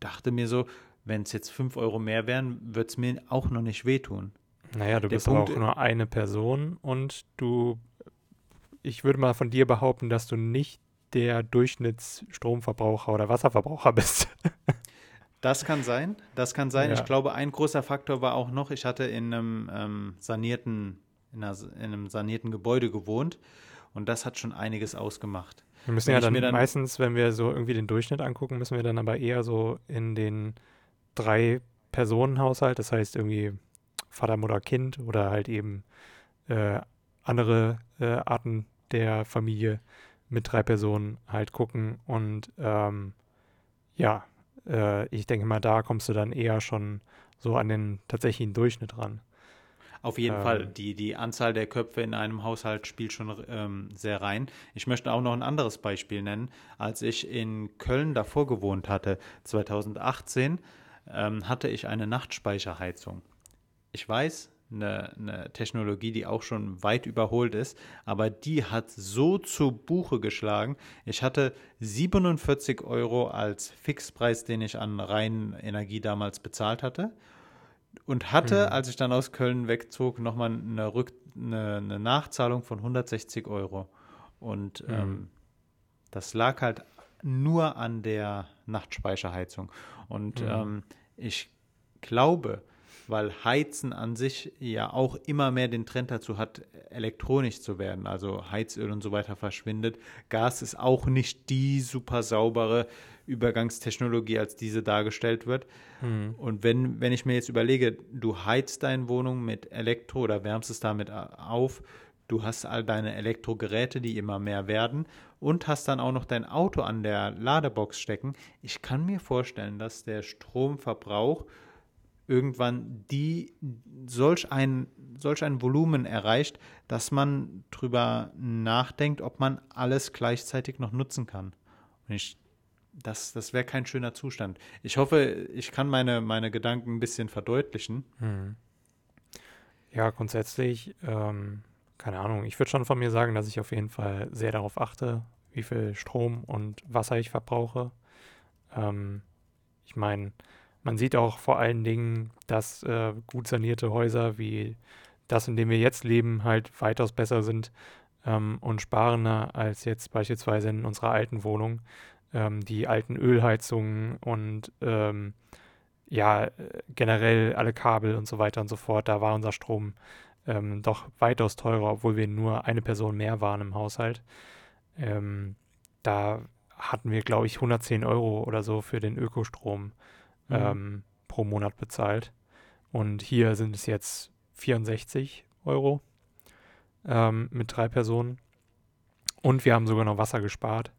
dachte mir so, wenn es jetzt 5 Euro mehr wären, würde es mir auch noch nicht wehtun. Naja, du Der bist aber Punkt- auch nur eine Person und du, ich würde mal von dir behaupten, dass du nicht der Durchschnittsstromverbraucher oder Wasserverbraucher bist. Das kann sein, das kann sein. Ja. Ich glaube, ein großer Faktor war auch noch, ich hatte in einem ähm, sanierten, in, einer, in einem sanierten Gebäude gewohnt und das hat schon einiges ausgemacht. Wir müssen Wenn ja dann, dann- meistens, wenn wir so irgendwie den Durchschnitt angucken, müssen wir dann aber eher so in den drei Personen-Haushalt, das heißt irgendwie Vater, Mutter, Kind oder halt eben äh, andere äh, Arten der Familie mit drei Personen halt gucken und ähm, ja, äh, ich denke mal, da kommst du dann eher schon so an den tatsächlichen Durchschnitt ran. Auf jeden Ähm. Fall, die, die Anzahl der Köpfe in einem Haushalt spielt schon ähm, sehr rein. Ich möchte auch noch ein anderes Beispiel nennen. Als ich in Köln davor gewohnt hatte, 2018, ähm, hatte ich eine Nachtspeicherheizung. Ich weiß, eine, eine Technologie, die auch schon weit überholt ist, aber die hat so zu Buche geschlagen. Ich hatte 47 Euro als Fixpreis, den ich an reinen Energie damals bezahlt hatte und hatte, Mhm. als ich dann aus Köln wegzog, nochmal eine, Rück eine, eine Nachzahlung von 160 Euro. Und Mhm. ähm, das lag halt nur an der Nachtspeicherheizung. Und Mhm. ähm, ich glaube, weil Heizen an sich ja auch immer mehr den Trend dazu hat, elektronisch zu werden, also Heizöl und so weiter verschwindet. Gas ist auch nicht die super saubere Übergangstechnologie, als diese dargestellt wird. Mhm. Und wenn, wenn ich mir jetzt überlege, du heizt deine Wohnung mit Elektro oder wärmst es damit a- auf, du hast all deine Elektrogeräte, die immer mehr werden und hast dann auch noch dein Auto an der Ladebox stecken. Ich kann mir vorstellen, dass der Stromverbrauch irgendwann die solch ein, solch ein Volumen erreicht, dass man drüber nachdenkt, ob man alles gleichzeitig noch nutzen kann. Und ich, das, das wäre kein schöner Zustand. Ich hoffe, ich kann meine, meine Gedanken ein bisschen verdeutlichen. Mhm. Ja, grundsätzlich, ähm, keine Ahnung, ich würde schon von mir sagen, dass ich auf jeden Fall sehr darauf achte, wie viel Strom und Wasser ich verbrauche. Ähm, ich meine, man sieht auch vor allen Dingen, dass äh, gut sanierte Häuser wie das, in dem wir jetzt leben, halt weitaus besser sind ähm, und sparender als jetzt beispielsweise in unserer alten Wohnung. Ähm, die alten Ölheizungen und ähm, ja, generell alle Kabel und so weiter und so fort, da war unser Strom ähm, doch weitaus teurer, obwohl wir nur eine Person mehr waren im Haushalt. Ähm, da hatten wir, glaube ich, 110 Euro oder so für den Ökostrom Mhm. ähm, pro Monat bezahlt. Und hier sind es jetzt 64 Euro ähm, mit drei Personen. Und wir haben sogar noch Wasser gespart.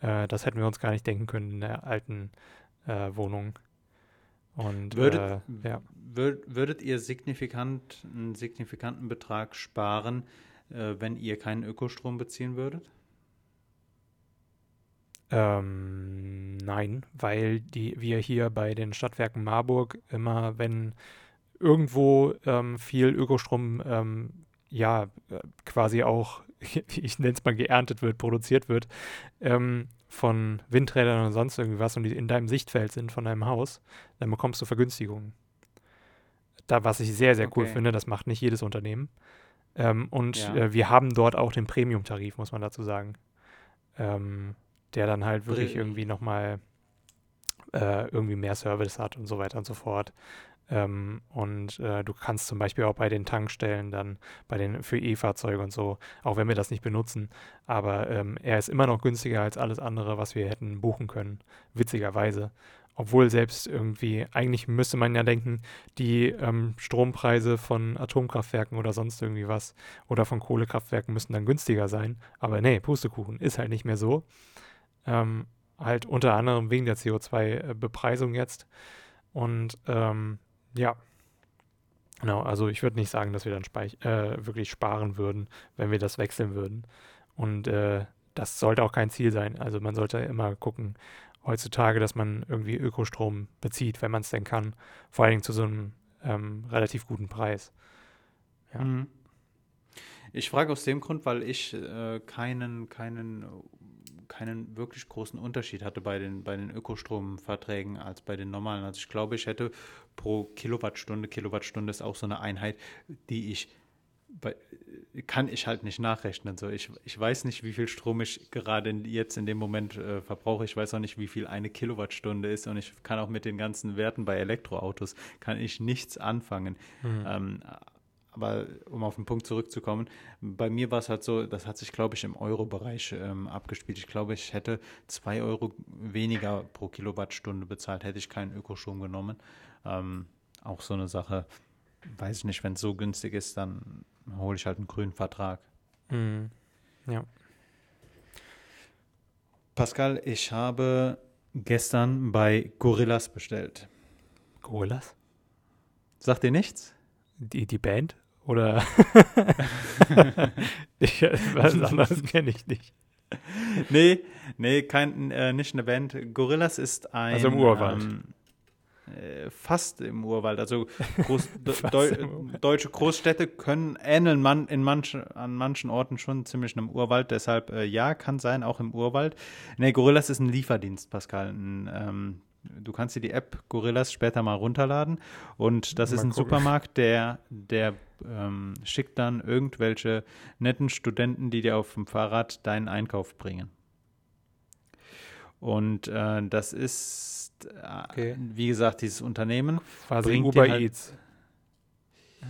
Äh, das hätten wir uns gar nicht denken können in der alten äh, Wohnung. Und Würdet, äh, ja. wür- würdet ihr signifikant, einen signifikanten Betrag sparen, äh, wenn ihr keinen Ökostrom beziehen würdet? Ähm, nein, weil die, wir hier bei den Stadtwerken Marburg immer, wenn irgendwo ähm, viel Ökostrom, ähm, ja, äh, quasi auch, ich nenne es mal geerntet wird, produziert wird, ähm, von Windrädern und sonst irgendwas und die in deinem Sichtfeld sind von deinem Haus, dann bekommst du Vergünstigungen. Da, was ich sehr, sehr cool Okay. finde, das macht nicht jedes Unternehmen. Ähm, und Ja. äh, wir haben dort auch den Premium-Tarif, muss man dazu sagen. Ähm, der dann halt wirklich Bre- irgendwie nochmal äh, irgendwie mehr Service hat und so weiter und so fort. Ähm, und äh, du kannst zum Beispiel auch bei den Tankstellen dann, bei den für E-Fahrzeuge und so, auch wenn wir das nicht benutzen, aber ähm, er ist immer noch günstiger als alles andere, was wir hätten buchen können, witzigerweise. Obwohl selbst irgendwie, eigentlich müsste man ja denken, die ähm, Strompreise von Atomkraftwerken oder sonst irgendwie was oder von Kohlekraftwerken müssten dann günstiger sein. Aber nee, Pustekuchen ist halt nicht mehr so. Ähm, halt unter anderem wegen der CO2-Bepreisung jetzt. Und ähm, ja, genau, also ich würde nicht sagen, dass wir dann äh, wirklich sparen würden, wenn wir das wechseln würden. Und äh, das sollte auch kein Ziel sein. Also man sollte immer gucken, heutzutage, dass man irgendwie Ökostrom bezieht, wenn man es denn kann. Vor allen Dingen zu so einem ähm, relativ guten Preis. Ja. Mhm. Ich frage aus dem Grund, weil ich äh, keinen, keinen, keinen wirklich großen Unterschied hatte bei den, bei den Ökostromverträgen als bei den normalen. Also ich glaube, ich hätte pro Kilowattstunde, Kilowattstunde ist auch so eine Einheit, die ich kann ich halt nicht nachrechnen. So, ich, ich weiß nicht, wie viel Strom ich gerade jetzt in dem Moment äh, verbrauche. Ich weiß auch nicht, wie viel eine Kilowattstunde ist. Und ich kann auch mit den ganzen Werten bei Elektroautos kann ich nichts anfangen. Mhm. Ähm, aber um auf den Punkt zurückzukommen, bei mir war es halt so, das hat sich, glaube ich, im Euro-Bereich ähm, abgespielt. Ich glaube, ich hätte zwei Euro weniger pro Kilowattstunde bezahlt, hätte ich keinen Ökostrom genommen. Ähm, auch so eine Sache, weiß ich nicht, wenn es so günstig ist, dann hole ich halt einen grünen Vertrag. Mhm. Ja. Pascal, ich habe gestern bei Gorillas bestellt. Gorillas? Sagt dir nichts? Die, die Band? Oder ich, was anderes kenne ich nicht. Nee, nee, kein, äh, nicht eine Band. Gorillas ist ein. Also im Urwald. Ähm, äh, fast im Urwald. Also Groß, Deu deutsche Großstädte können ähneln man in manche, an manchen Orten schon ziemlich einem Urwald. Deshalb äh, ja, kann sein, auch im Urwald. Nee, Gorillas ist ein Lieferdienst, Pascal. Ein, ähm, du kannst dir die App Gorillas später mal runterladen. Und das mal ist ein gucken. Supermarkt, der, der ähm, schickt dann irgendwelche netten Studenten, die dir auf dem Fahrrad deinen Einkauf bringen. Und äh, das ist, äh, okay. wie gesagt, dieses Unternehmen quasi bringt Uber halt Eats.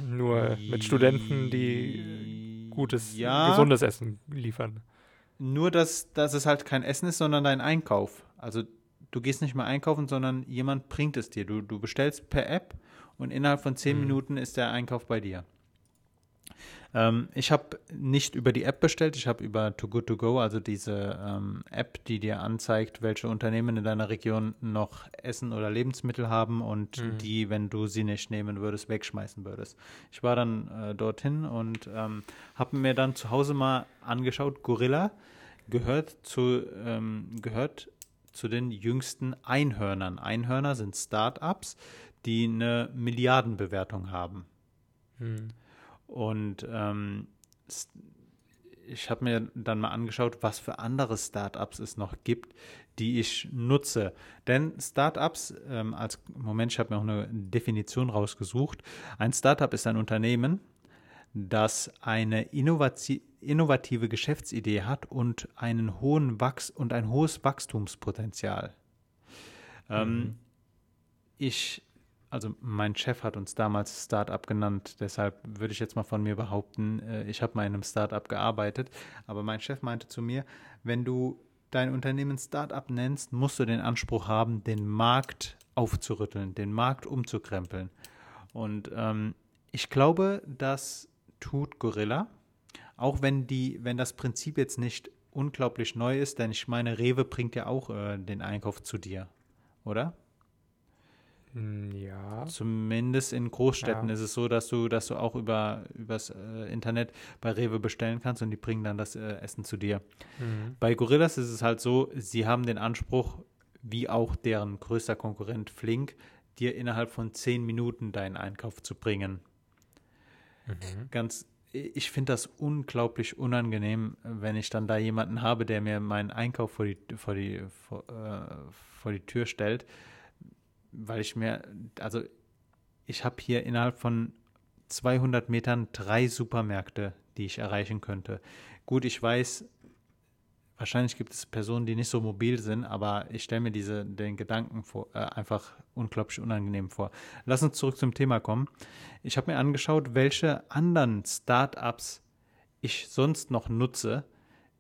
Nur mit Studenten, die gutes, ja, gesundes Essen liefern. Nur, dass, dass es halt kein Essen ist, sondern dein Einkauf. Also du gehst nicht mehr einkaufen, sondern jemand bringt es dir. Du, du bestellst per App und innerhalb von zehn mhm. Minuten ist der Einkauf bei dir. Ähm, ich habe nicht über die App bestellt, ich habe über Too Good To Go, also diese ähm, App, die dir anzeigt, welche Unternehmen in deiner Region noch Essen oder Lebensmittel haben und mhm. die, wenn du sie nicht nehmen würdest, wegschmeißen würdest. Ich war dann äh, dorthin und ähm, habe mir dann zu Hause mal angeschaut, Gorilla gehört zu, ähm, gehört zu den jüngsten Einhörnern. Einhörner sind Startups, die eine Milliardenbewertung haben. Mhm. Und ähm, ich habe mir dann mal angeschaut, was für andere Startups es noch gibt, die ich nutze. Denn Startups, ähm, als Moment, ich habe mir auch eine Definition rausgesucht. Ein Startup ist ein Unternehmen, das eine innovative Geschäftsidee hat und einen hohen Wachs und ein hohes Wachstumspotenzial. Ähm, mhm. ich also mein Chef hat uns damals Startup genannt, deshalb würde ich jetzt mal von mir behaupten, äh, ich habe mal in einem Startup gearbeitet, aber mein Chef meinte zu mir, wenn du dein Unternehmen Startup nennst, musst du den Anspruch haben, den Markt aufzurütteln, den Markt umzukrempeln. Und ähm, ich glaube, das tut Gorilla, auch wenn die, wenn das Prinzip jetzt nicht unglaublich neu ist, denn ich meine, Rewe bringt ja auch äh, den Einkauf zu dir, oder? Hm, ja. Zumindest in Großstädten ja. ist es so, dass du, dass du auch über übers äh, Internet bei Rewe bestellen kannst und die bringen dann das äh, Essen zu dir. Mhm. Bei Gorillas ist es halt so, sie haben den Anspruch, wie auch deren größter Konkurrent Flink, dir innerhalb von zehn Minuten deinen Einkauf zu bringen. Mhm. Ganz, ich finde das unglaublich unangenehm, wenn ich dann da jemanden habe, der mir meinen Einkauf vor die, vor die, vor, äh, vor die Tür stellt weil ich mir, also ich habe hier innerhalb von 200 Metern drei Supermärkte, die ich erreichen könnte. Gut, ich weiß, wahrscheinlich gibt es Personen, die nicht so mobil sind, aber ich stelle mir diese, den Gedanken vor, äh, einfach unglaublich unangenehm vor. Lass uns zurück zum Thema kommen. Ich habe mir angeschaut, welche anderen Startups ich sonst noch nutze,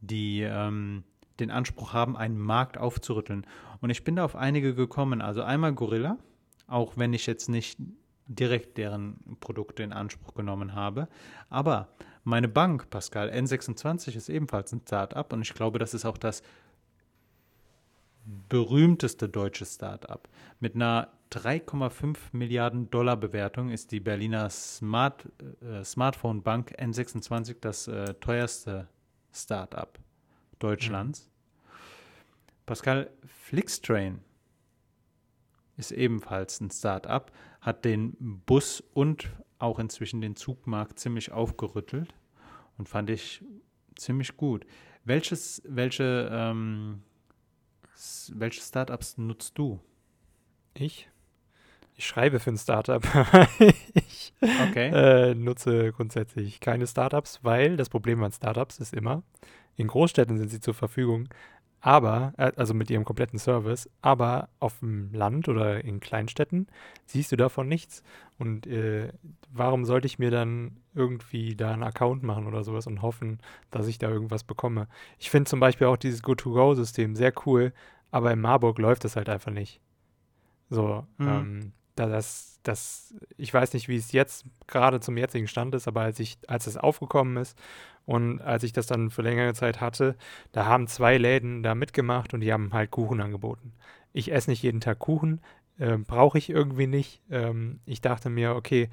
die ähm, den Anspruch haben, einen Markt aufzurütteln. Und ich bin da auf einige gekommen. Also einmal Gorilla, auch wenn ich jetzt nicht direkt deren Produkte in Anspruch genommen habe. Aber meine Bank, Pascal, N26 ist ebenfalls ein Start-up und ich glaube, das ist auch das berühmteste deutsche Start-up. Mit einer 3,5 Milliarden Dollar Bewertung ist die Berliner Smart, äh, Smartphone Bank N26 das äh, teuerste Start-up Deutschlands. Pascal, Flixtrain ist ebenfalls ein Start-up, hat den Bus und auch inzwischen den Zugmarkt ziemlich aufgerüttelt und fand ich ziemlich gut. Welches, welche, ähm, welche Startups nutzt du? Ich? Ich schreibe für ein Startup. ich Okay. äh, nutze grundsätzlich keine Startups, weil das Problem an Startups ist immer, in Großstädten sind sie zur Verfügung, aber, äh, also mit ihrem kompletten Service, aber auf dem Land oder in Kleinstädten siehst du davon nichts. Und äh, warum sollte ich mir dann irgendwie da einen Account machen oder sowas und hoffen, dass ich da irgendwas bekomme? Ich finde zum Beispiel auch dieses Go-to-Go-System sehr cool, aber in Marburg läuft das halt einfach nicht. So, Mhm. ähm, da das, das, ich weiß nicht, wie es jetzt gerade zum jetzigen Stand ist, aber als ich, als es aufgekommen ist und als ich das dann für längere Zeit hatte, da haben zwei Läden da mitgemacht und die haben halt Kuchen angeboten. Ich esse nicht jeden Tag Kuchen, ähm, brauche ich irgendwie nicht. Ähm, ich dachte mir, okay,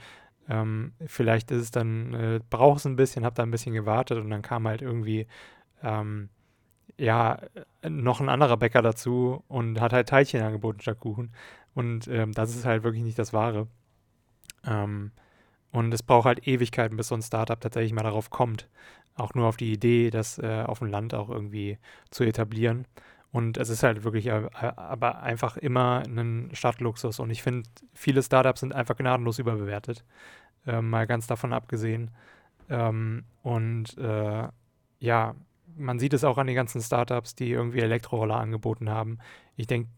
ähm, vielleicht ist es dann, äh, brauche es ein bisschen, habe da ein bisschen gewartet und dann kam halt irgendwie, ähm, ja, äh, noch ein anderer Bäcker dazu und hat halt Teilchen angeboten statt Kuchen. Und ähm, das ist halt wirklich nicht das Wahre. Ähm, und es braucht halt Ewigkeiten, bis so ein Startup tatsächlich mal darauf kommt. Auch nur auf die Idee, das äh, auf dem Land auch irgendwie zu etablieren. Und es ist halt wirklich äh, aber einfach immer ein Stadtluxus. Und ich finde, viele Startups sind einfach gnadenlos überbewertet. Ähm, mal ganz davon abgesehen. Ähm, und äh, ja, man sieht es auch an den ganzen Startups, die irgendwie Elektroroller angeboten haben. Ich denke,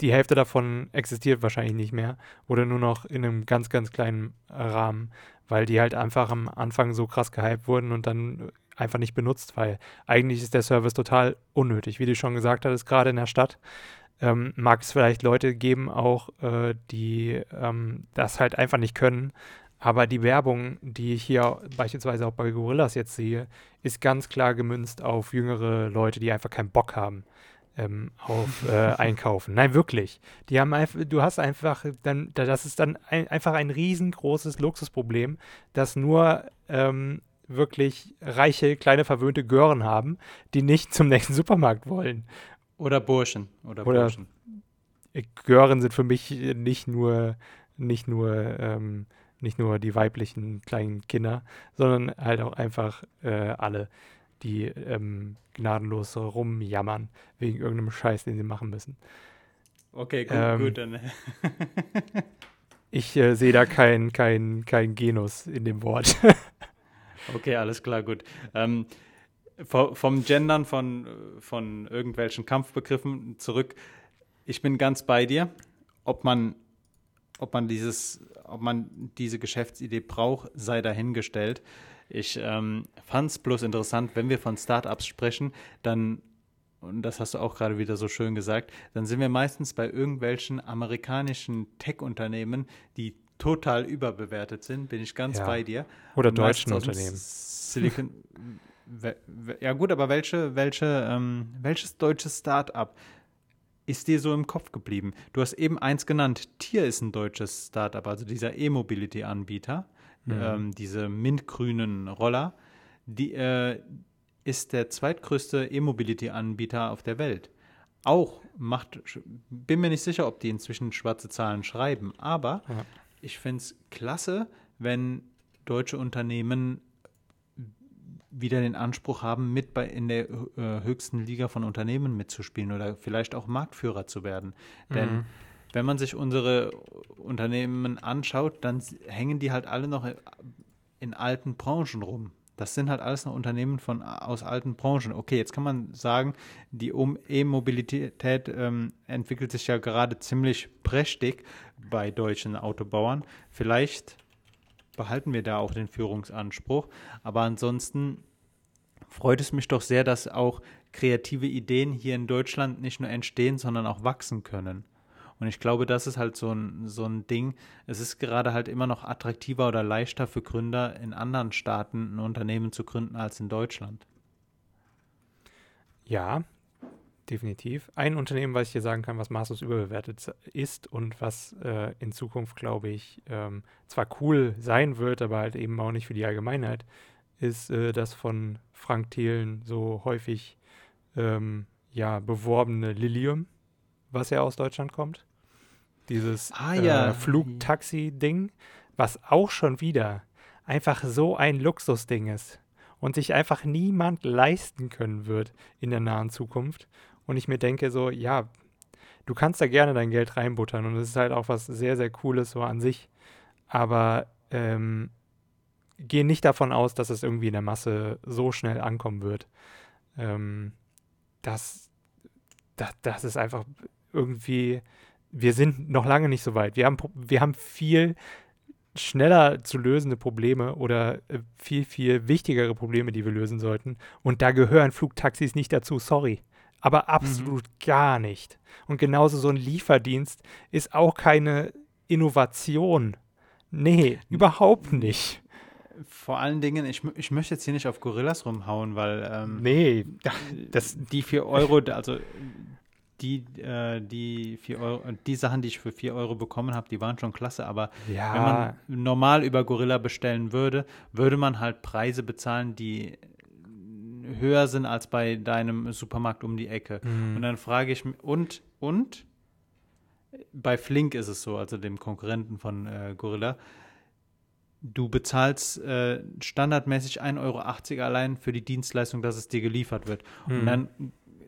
die Hälfte davon existiert wahrscheinlich nicht mehr oder nur noch in einem ganz, ganz kleinen Rahmen, weil die halt einfach am Anfang so krass gehypt wurden und dann einfach nicht benutzt, weil eigentlich ist der Service total unnötig. Wie du schon gesagt hattest, gerade in der Stadt ähm, mag es vielleicht Leute geben, auch äh, die ähm, das halt einfach nicht können. Aber die Werbung, die ich hier beispielsweise auch bei Gorillas jetzt sehe, ist ganz klar gemünzt auf jüngere Leute, die einfach keinen Bock haben ähm, auf äh, Einkaufen. Nein, wirklich. Die haben einfach, du hast einfach dann, das ist dann ein, einfach ein riesengroßes Luxusproblem, das nur ähm, wirklich reiche, kleine, verwöhnte Gören haben, die nicht zum nächsten Supermarkt wollen. Oder Burschen. Oder, Oder- Burschen. Gören sind für mich nicht nur, nicht nur, ähm, nicht nur die weiblichen kleinen Kinder, sondern halt auch einfach äh, alle, die ähm, gnadenlos rumjammern wegen irgendeinem Scheiß, den sie machen müssen. Okay, gut, Ähm, gut. Dann. Ich äh, sehe da kein, kein, kein Genus in dem Wort. Okay, alles klar, gut. Ähm, vo- vom Gendern von, von irgendwelchen Kampfbegriffen zurück. Ich bin ganz bei dir. Ob man, ob man dieses, ob man diese Geschäftsidee braucht, sei dahingestellt. Ich ähm, fand es bloß interessant, wenn wir von Startups sprechen, dann, und das hast du auch gerade wieder so schön gesagt, dann sind wir meistens bei irgendwelchen amerikanischen Tech-Unternehmen, die total überbewertet sind, bin ich ganz Ja. bei dir. Oder deutschen Unternehmen. Silicon ja gut, aber welche, welche, ähm, welches deutsches Start-up ist dir so im Kopf geblieben? Du hast eben eins genannt, Tier ist ein deutsches Start-up, also dieser E-Mobility-Anbieter, Mhm. ähm, diese mintgrünen Roller, die äh, ist der zweitgrößte E-Mobility-Anbieter auf der Welt. Auch macht, bin mir nicht sicher, ob die inzwischen schwarze Zahlen schreiben, aber Ja. ich finde es klasse, wenn deutsche Unternehmen wieder den Anspruch haben, mit bei in der äh, höchsten Liga von Unternehmen mitzuspielen oder vielleicht auch Marktführer zu werden. Denn Mhm. wenn man sich unsere Unternehmen anschaut, dann hängen die halt alle noch in alten Branchen rum. Das sind halt alles noch Unternehmen von, aus alten Branchen. Okay, jetzt kann man sagen, die E-Mobilität ähm, entwickelt sich ja gerade ziemlich prächtig bei deutschen Autobauern. Vielleicht behalten wir da auch den Führungsanspruch. Aber ansonsten freut es mich doch sehr, dass auch kreative Ideen hier in Deutschland nicht nur entstehen, sondern auch wachsen können. Und ich glaube, das ist halt so ein, so ein Ding. Es ist gerade halt immer noch attraktiver oder leichter für Gründer in anderen Staaten ein Unternehmen zu gründen als in Deutschland. Ja, definitiv. Ein Unternehmen, was ich dir sagen kann, was maßlos überbewertet ist und was äh, in Zukunft, glaube ich, ähm, zwar cool sein wird, aber halt eben auch nicht für die Allgemeinheit, ist äh, das von Frank Thelen so häufig ähm, ja, beworbene Lilium, was ja aus Deutschland kommt. Dieses Ah, ja. äh, Flugtaxi-Ding, was auch schon wieder einfach so ein Luxusding ist und sich einfach niemand leisten können wird in der nahen Zukunft. Und ich mir denke so, ja, du kannst da gerne dein Geld reinbuttern und es ist halt auch was sehr, sehr Cooles so an sich. Aber ähm, geh nicht davon aus, dass es irgendwie in der Masse so schnell ankommen wird. Ähm, das, das, das ist einfach irgendwie, wir sind noch lange nicht so weit. Wir haben, wir haben viel schneller zu lösende Probleme oder äh, viel, viel wichtigere Probleme, die wir lösen sollten. Und da gehören Flugtaxis nicht dazu, sorry. Aber absolut gar nicht. Und genauso so ein Lieferdienst ist auch keine Innovation. Nee, überhaupt nicht. Vor allen Dingen, ich, ich möchte jetzt hier nicht auf Gorillas rumhauen, weil ähm, Nee, das, die 4 Euro, also die, äh, die 4 Euro, die Sachen, die ich für 4 Euro bekommen habe, die waren schon klasse, aber ja, wenn man normal über Gorilla bestellen würde, würde man halt Preise bezahlen, die höher sind als bei deinem Supermarkt um die Ecke. Mhm. Und dann frage ich mich, und, und? Bei Flink ist es so, also dem Konkurrenten von äh, Gorilla, du bezahlst äh, standardmäßig 1,80 Euro allein für die Dienstleistung, dass es dir geliefert wird. Und Mhm. dann,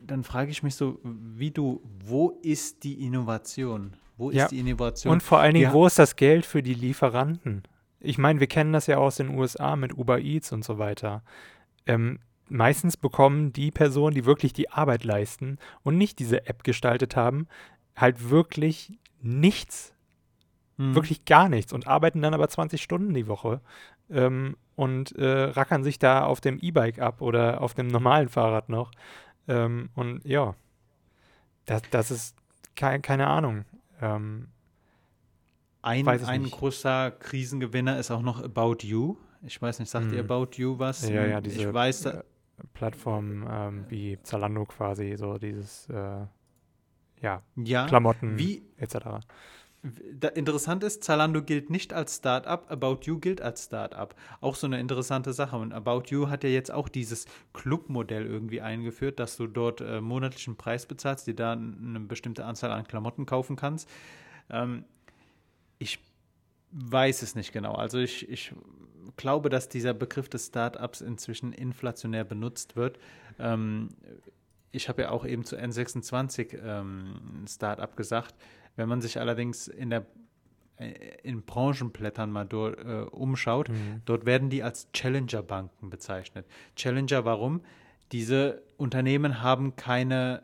dann frage ich mich so, wie du, wo ist die Innovation? Wo ist Ja. die Innovation? Und vor allen Dingen, Ja. wo ist das Geld für die Lieferanten? Ich meine, wir kennen das ja aus den USA mit Uber Eats und so weiter. Ähm, meistens bekommen die Personen, die wirklich die Arbeit leisten und nicht diese App gestaltet haben, halt wirklich nichts, Hm. wirklich gar nichts und arbeiten dann aber 20 Stunden die Woche ähm, und äh, rackern sich da auf dem E-Bike ab oder auf dem normalen Fahrrad noch. Ähm, und ja, das, das ist kei keine Ahnung. Ähm, Ein, ein großer Krisengewinner ist auch noch About You. Ich weiß nicht, sagt ihr Mhm. About You was? Ja, ja, diese ich weiß, da, äh, Plattform ähm, wie Zalando quasi, so dieses, äh, ja, ja. Klamotten Wie etc. da, interessant ist, Zalando gilt nicht als Startup, About You gilt als Startup. Auch so eine interessante Sache. Und About You hat ja jetzt auch dieses Club-Modell irgendwie eingeführt, dass du dort äh, monatlichen Preis bezahlst, dir da eine bestimmte Anzahl an Klamotten kaufen kannst. Ähm, ich weiß es nicht genau. Also ich, ich glaube, dass dieser Begriff des Startups inzwischen inflationär benutzt wird. Ähm, ich habe ja auch eben zu N26 ähm, Startup gesagt. Wenn man sich allerdings in der äh, in Branchenblättern mal dort, äh, umschaut, Mhm. dort werden die als Challenger-Banken bezeichnet. Challenger, warum? Diese Unternehmen haben keine,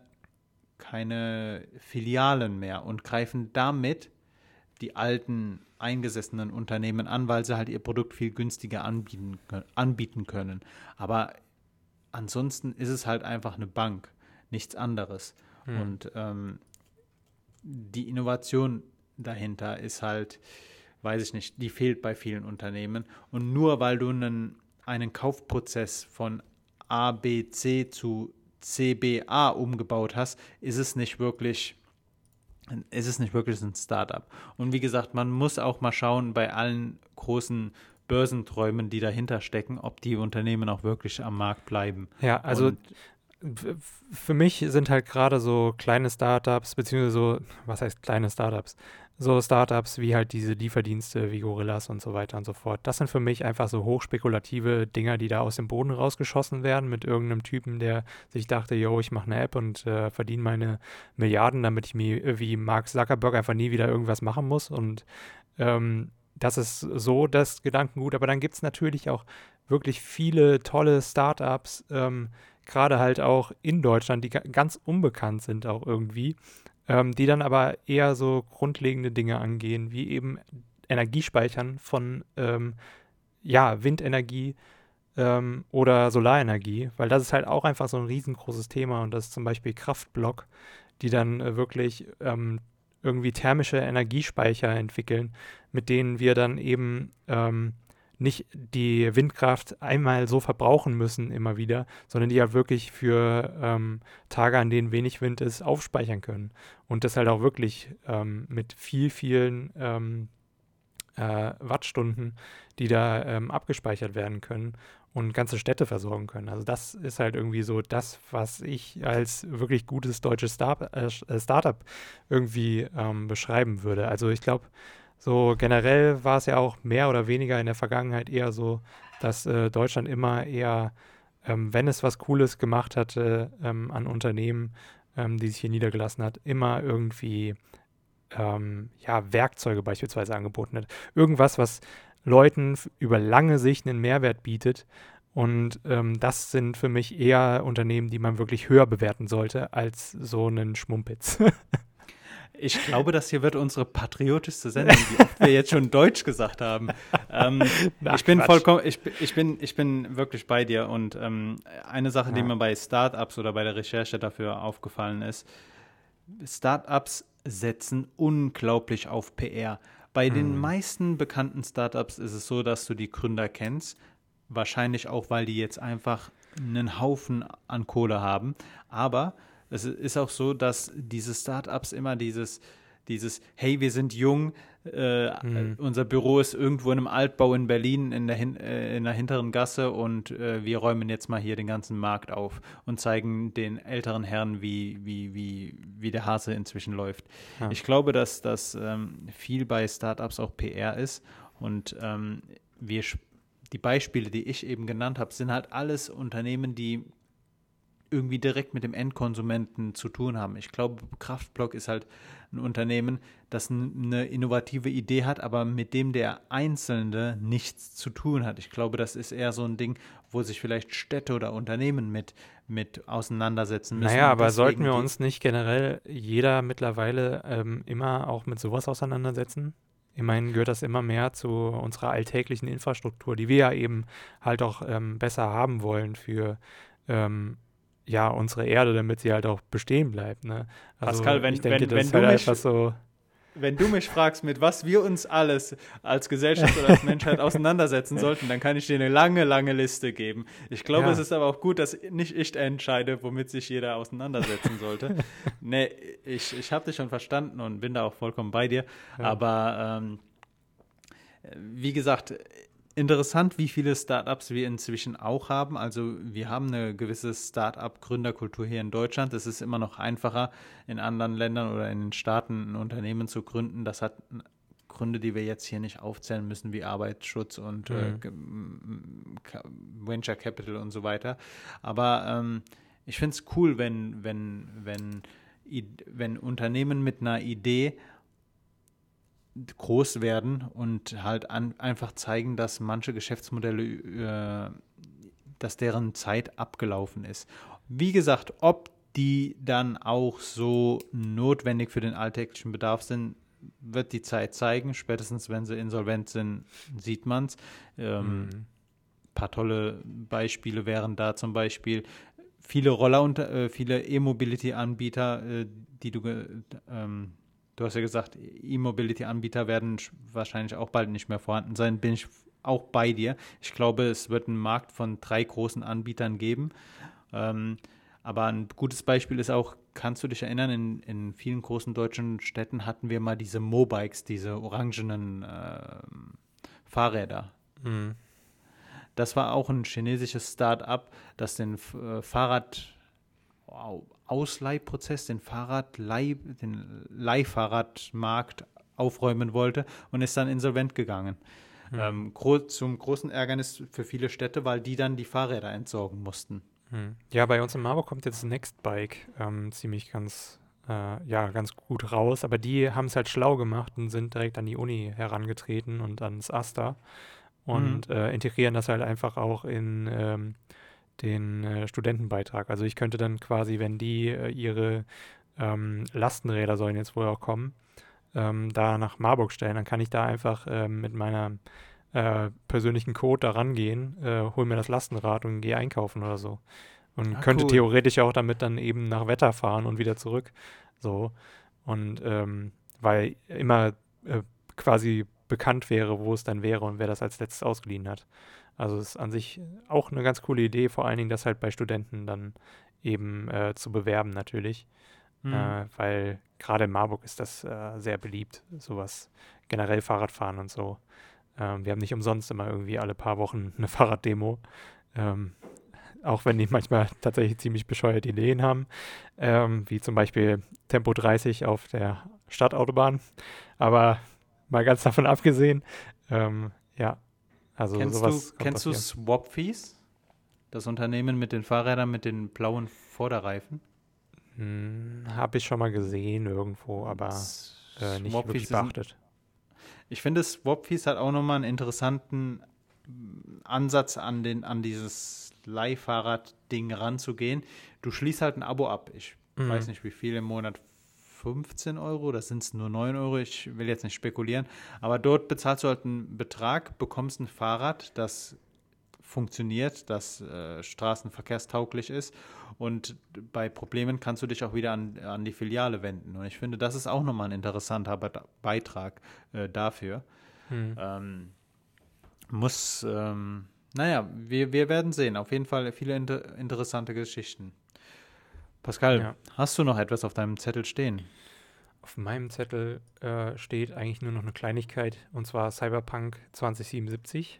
keine Filialen mehr und greifen damit die alten eingesessenen Unternehmen an, weil sie halt ihr Produkt viel günstiger anbieten, anbieten können. Aber ansonsten ist es halt einfach eine Bank, nichts anderes. Mhm. Und ähm, die Innovation dahinter ist halt, weiß ich nicht, die fehlt bei vielen Unternehmen. Und nur weil du einen, einen Kaufprozess von A, B, C zu CBA umgebaut hast, ist es nicht wirklich ist es nicht wirklich ein Startup. Und wie gesagt, man muss auch mal schauen bei allen großen Börsenträumen, die dahinter stecken, ob die Unternehmen auch wirklich am Markt bleiben. Ja, also Und für mich sind halt gerade so kleine Startups, beziehungsweise so, was heißt kleine Startups? So Startups wie halt diese Lieferdienste wie Gorillas und so weiter und so fort. Das sind für mich einfach so hochspekulative Dinger, die da aus dem Boden rausgeschossen werden mit irgendeinem Typen, der sich dachte, yo, ich mache eine App und äh, verdiene meine Milliarden, damit ich mir wie Mark Zuckerberg einfach nie wieder irgendwas machen muss. Und ähm, das ist so das Gedankengut. Aber dann gibt es natürlich auch wirklich viele tolle Startups, ähm, gerade halt auch in Deutschland, die ga- ganz unbekannt sind auch irgendwie, ähm, die dann aber eher so grundlegende Dinge angehen, wie eben Energiespeichern von ähm, ja, Windenergie ähm, oder Solarenergie, weil das ist halt auch einfach so ein riesengroßes Thema und das ist zum Beispiel Kraftblock, die dann äh, wirklich ähm, irgendwie thermische Energiespeicher entwickeln, mit denen wir dann eben ähm, nicht die Windkraft einmal so verbrauchen müssen immer wieder, sondern die halt wirklich für ähm, Tage, an denen wenig Wind ist, aufspeichern können. Und das halt auch wirklich ähm, mit viel, vielen ähm, äh, Wattstunden, die da ähm, abgespeichert werden können. und ganze Städte versorgen können. Also das ist halt irgendwie so das, was ich als wirklich gutes deutsches Start äh, äh, Startup irgendwie ähm, beschreiben würde. Also ich glaube, so generell war es ja auch mehr oder weniger in der Vergangenheit eher so, dass äh, Deutschland immer eher, ähm, wenn es was Cooles gemacht hatte ähm, an Unternehmen, ähm, die sich hier niedergelassen hat, immer irgendwie ähm, ja, Werkzeuge beispielsweise angeboten hat. Irgendwas, was Leuten über lange Sicht einen Mehrwert bietet. Und ähm, das sind für mich eher Unternehmen, die man wirklich höher bewerten sollte als so einen Schmumpitz. Ich glaube, das hier wird unsere patriotischste Sendung, wie oft wir jetzt schon Deutsch gesagt haben. Ähm, Na, ich bin Quatsch. vollkommen, ich, ich, bin, ich bin wirklich bei dir. Und ähm, eine Sache, ja. die mir bei Startups oder bei der Recherche dafür aufgefallen ist, Startups setzen unglaublich auf PR. Bei hm. den meisten bekannten Startups ist es so, dass du die Gründer kennst. Wahrscheinlich auch, weil die jetzt einfach einen Haufen an Kohle haben. Aber es ist auch so, dass diese Startups immer dieses, dieses, hey, wir sind jung, äh, mhm. unser Büro ist irgendwo in einem Altbau in Berlin in der, äh, in der hinteren Gasse und äh, wir räumen jetzt mal hier den ganzen Markt auf und zeigen den älteren Herren, wie, wie, wie, wie der Hase inzwischen läuft. Ja. Ich glaube, dass das ähm, viel bei Startups auch PR ist und ähm, wir die Beispiele, die ich eben genannt habe, sind halt alles Unternehmen, die irgendwie direkt mit dem Endkonsumenten zu tun haben. Ich glaube, Kraftblock ist halt ein Unternehmen, das eine innovative Idee hat, aber mit dem der Einzelne nichts zu tun hat. Ich glaube, das ist eher so ein Ding, wo sich vielleicht Städte oder Unternehmen mit, mit auseinandersetzen müssen. Naja, aber sollten wir uns nicht generell jeder mittlerweile ähm, immer auch mit sowas auseinandersetzen? Meine, gehört das immer mehr zu unserer alltäglichen Infrastruktur, die wir ja eben halt auch ähm, besser haben wollen für ähm, ja, unsere Erde, damit sie halt auch bestehen bleibt. Ne? Also Pascal, wenn, ich denke, wenn, das wenn ist halt mich, so. Wenn du mich fragst, mit was wir uns alles als Gesellschaft oder als Menschheit auseinandersetzen sollten, dann kann ich dir eine lange, lange Liste geben. Ich glaube, ja. es ist aber auch gut, dass nicht ich entscheide, womit sich jeder auseinandersetzen sollte. nee, ich, ich habe dich schon verstanden und bin da auch vollkommen bei dir. Ja. Aber ähm, wie gesagt, Interessant, wie viele Startups wir inzwischen auch haben. Also wir haben eine gewisse Startup-Gründerkultur hier in Deutschland. Es ist immer noch einfacher, in anderen Ländern oder in den Staaten ein Unternehmen zu gründen. Das hat Gründe, die wir jetzt hier nicht aufzählen müssen, wie Arbeitsschutz und äh, mhm. äh, Venture Capital und so weiter. Aber ähm, ich finde es cool, wenn, wenn, wenn, wenn Unternehmen mit einer Idee groß werden und halt an, einfach zeigen, dass manche Geschäftsmodelle, äh, dass deren Zeit abgelaufen ist. Wie gesagt, ob die dann auch so notwendig für den alltäglichen Bedarf sind, wird die Zeit zeigen. Spätestens, wenn sie insolvent sind, sieht man es. Ähm, mhm. paar tolle Beispiele wären da zum Beispiel viele Roller und äh, viele E-Mobility-Anbieter, äh, die du ähm, Du hast ja gesagt, E-Mobility-Anbieter werden wahrscheinlich auch bald nicht mehr vorhanden sein. Bin ich auch bei dir. Ich glaube, es wird einen Markt von drei großen Anbietern geben. Ähm, aber ein gutes Beispiel ist auch, kannst du dich erinnern, in, in vielen großen deutschen Städten hatten wir mal diese Mobikes, diese orangenen äh, Fahrräder. Mhm. Das war auch ein chinesisches Start-up, das den äh, Fahrrad Ausleihprozess, den Fahrradleih, den Leihfahrradmarkt aufräumen wollte und ist dann insolvent gegangen. Hm. Ähm, gro zum großen Ärgernis für viele Städte, weil die dann die Fahrräder entsorgen mussten. Hm. Ja, bei uns in Marburg kommt jetzt Nextbike ähm, ziemlich ganz, äh, ja, ganz gut raus, aber die haben es halt schlau gemacht und sind direkt an die Uni herangetreten und ans Asta und mhm. äh, integrieren das halt einfach auch in ähm, den äh, Studentenbeitrag. Also ich könnte dann quasi, wenn die äh, ihre ähm, Lastenräder sollen jetzt wohl auch kommen, ähm, da nach Marburg stellen, dann kann ich da einfach ähm, mit meiner äh, persönlichen Code da rangehen, äh, hol mir das Lastenrad und gehe einkaufen oder so. Und ah, könnte cool. theoretisch auch damit dann eben nach Wetter fahren und wieder zurück. So. Und ähm, weil immer äh, quasi bekannt wäre, wo es dann wäre und wer das als letztes ausgeliehen hat. Also es ist an sich auch eine ganz coole Idee, vor allen Dingen das halt bei Studenten dann eben äh, zu bewerben natürlich. Mhm. Äh, weil gerade in Marburg ist das äh, sehr beliebt, sowas generell Fahrradfahren und so. Ähm, wir haben nicht umsonst immer irgendwie alle paar Wochen eine Fahrraddemo. Ähm, auch wenn die manchmal tatsächlich ziemlich bescheuerte Ideen haben, ähm, wie zum Beispiel Tempo 30 auf der Stadtautobahn. Aber mal ganz davon abgesehen, ähm, ja, also kennst sowas. Du, kennst passieren. du Swapfees? Das Unternehmen mit den Fahrrädern mit den blauen Vorderreifen? Hm, Habe ich schon mal gesehen irgendwo, aber äh, nicht wirklich beachtet. Ich finde, Swapfees hat auch nochmal einen interessanten Ansatz an, den, an dieses Leihfahrrad-Ding ranzugehen. Du schließt halt ein Abo ab. Ich mhm. weiß nicht, wie viel im Monat. 15 Euro, das sind es nur 9 Euro, ich will jetzt nicht spekulieren, aber dort bezahlst du halt einen Betrag, bekommst ein Fahrrad, das funktioniert, das äh, straßenverkehrstauglich ist und bei Problemen kannst du dich auch wieder an, an die Filiale wenden. Und ich finde, das ist auch nochmal ein interessanter Beitrag äh, dafür. Hm. Ähm, muss, ähm, naja, wir, wir werden sehen. Auf jeden Fall viele inter interessante Geschichten. Pascal, ja. hast du noch etwas auf deinem Zettel stehen? Auf meinem Zettel äh, steht eigentlich nur noch eine Kleinigkeit und zwar Cyberpunk 2077.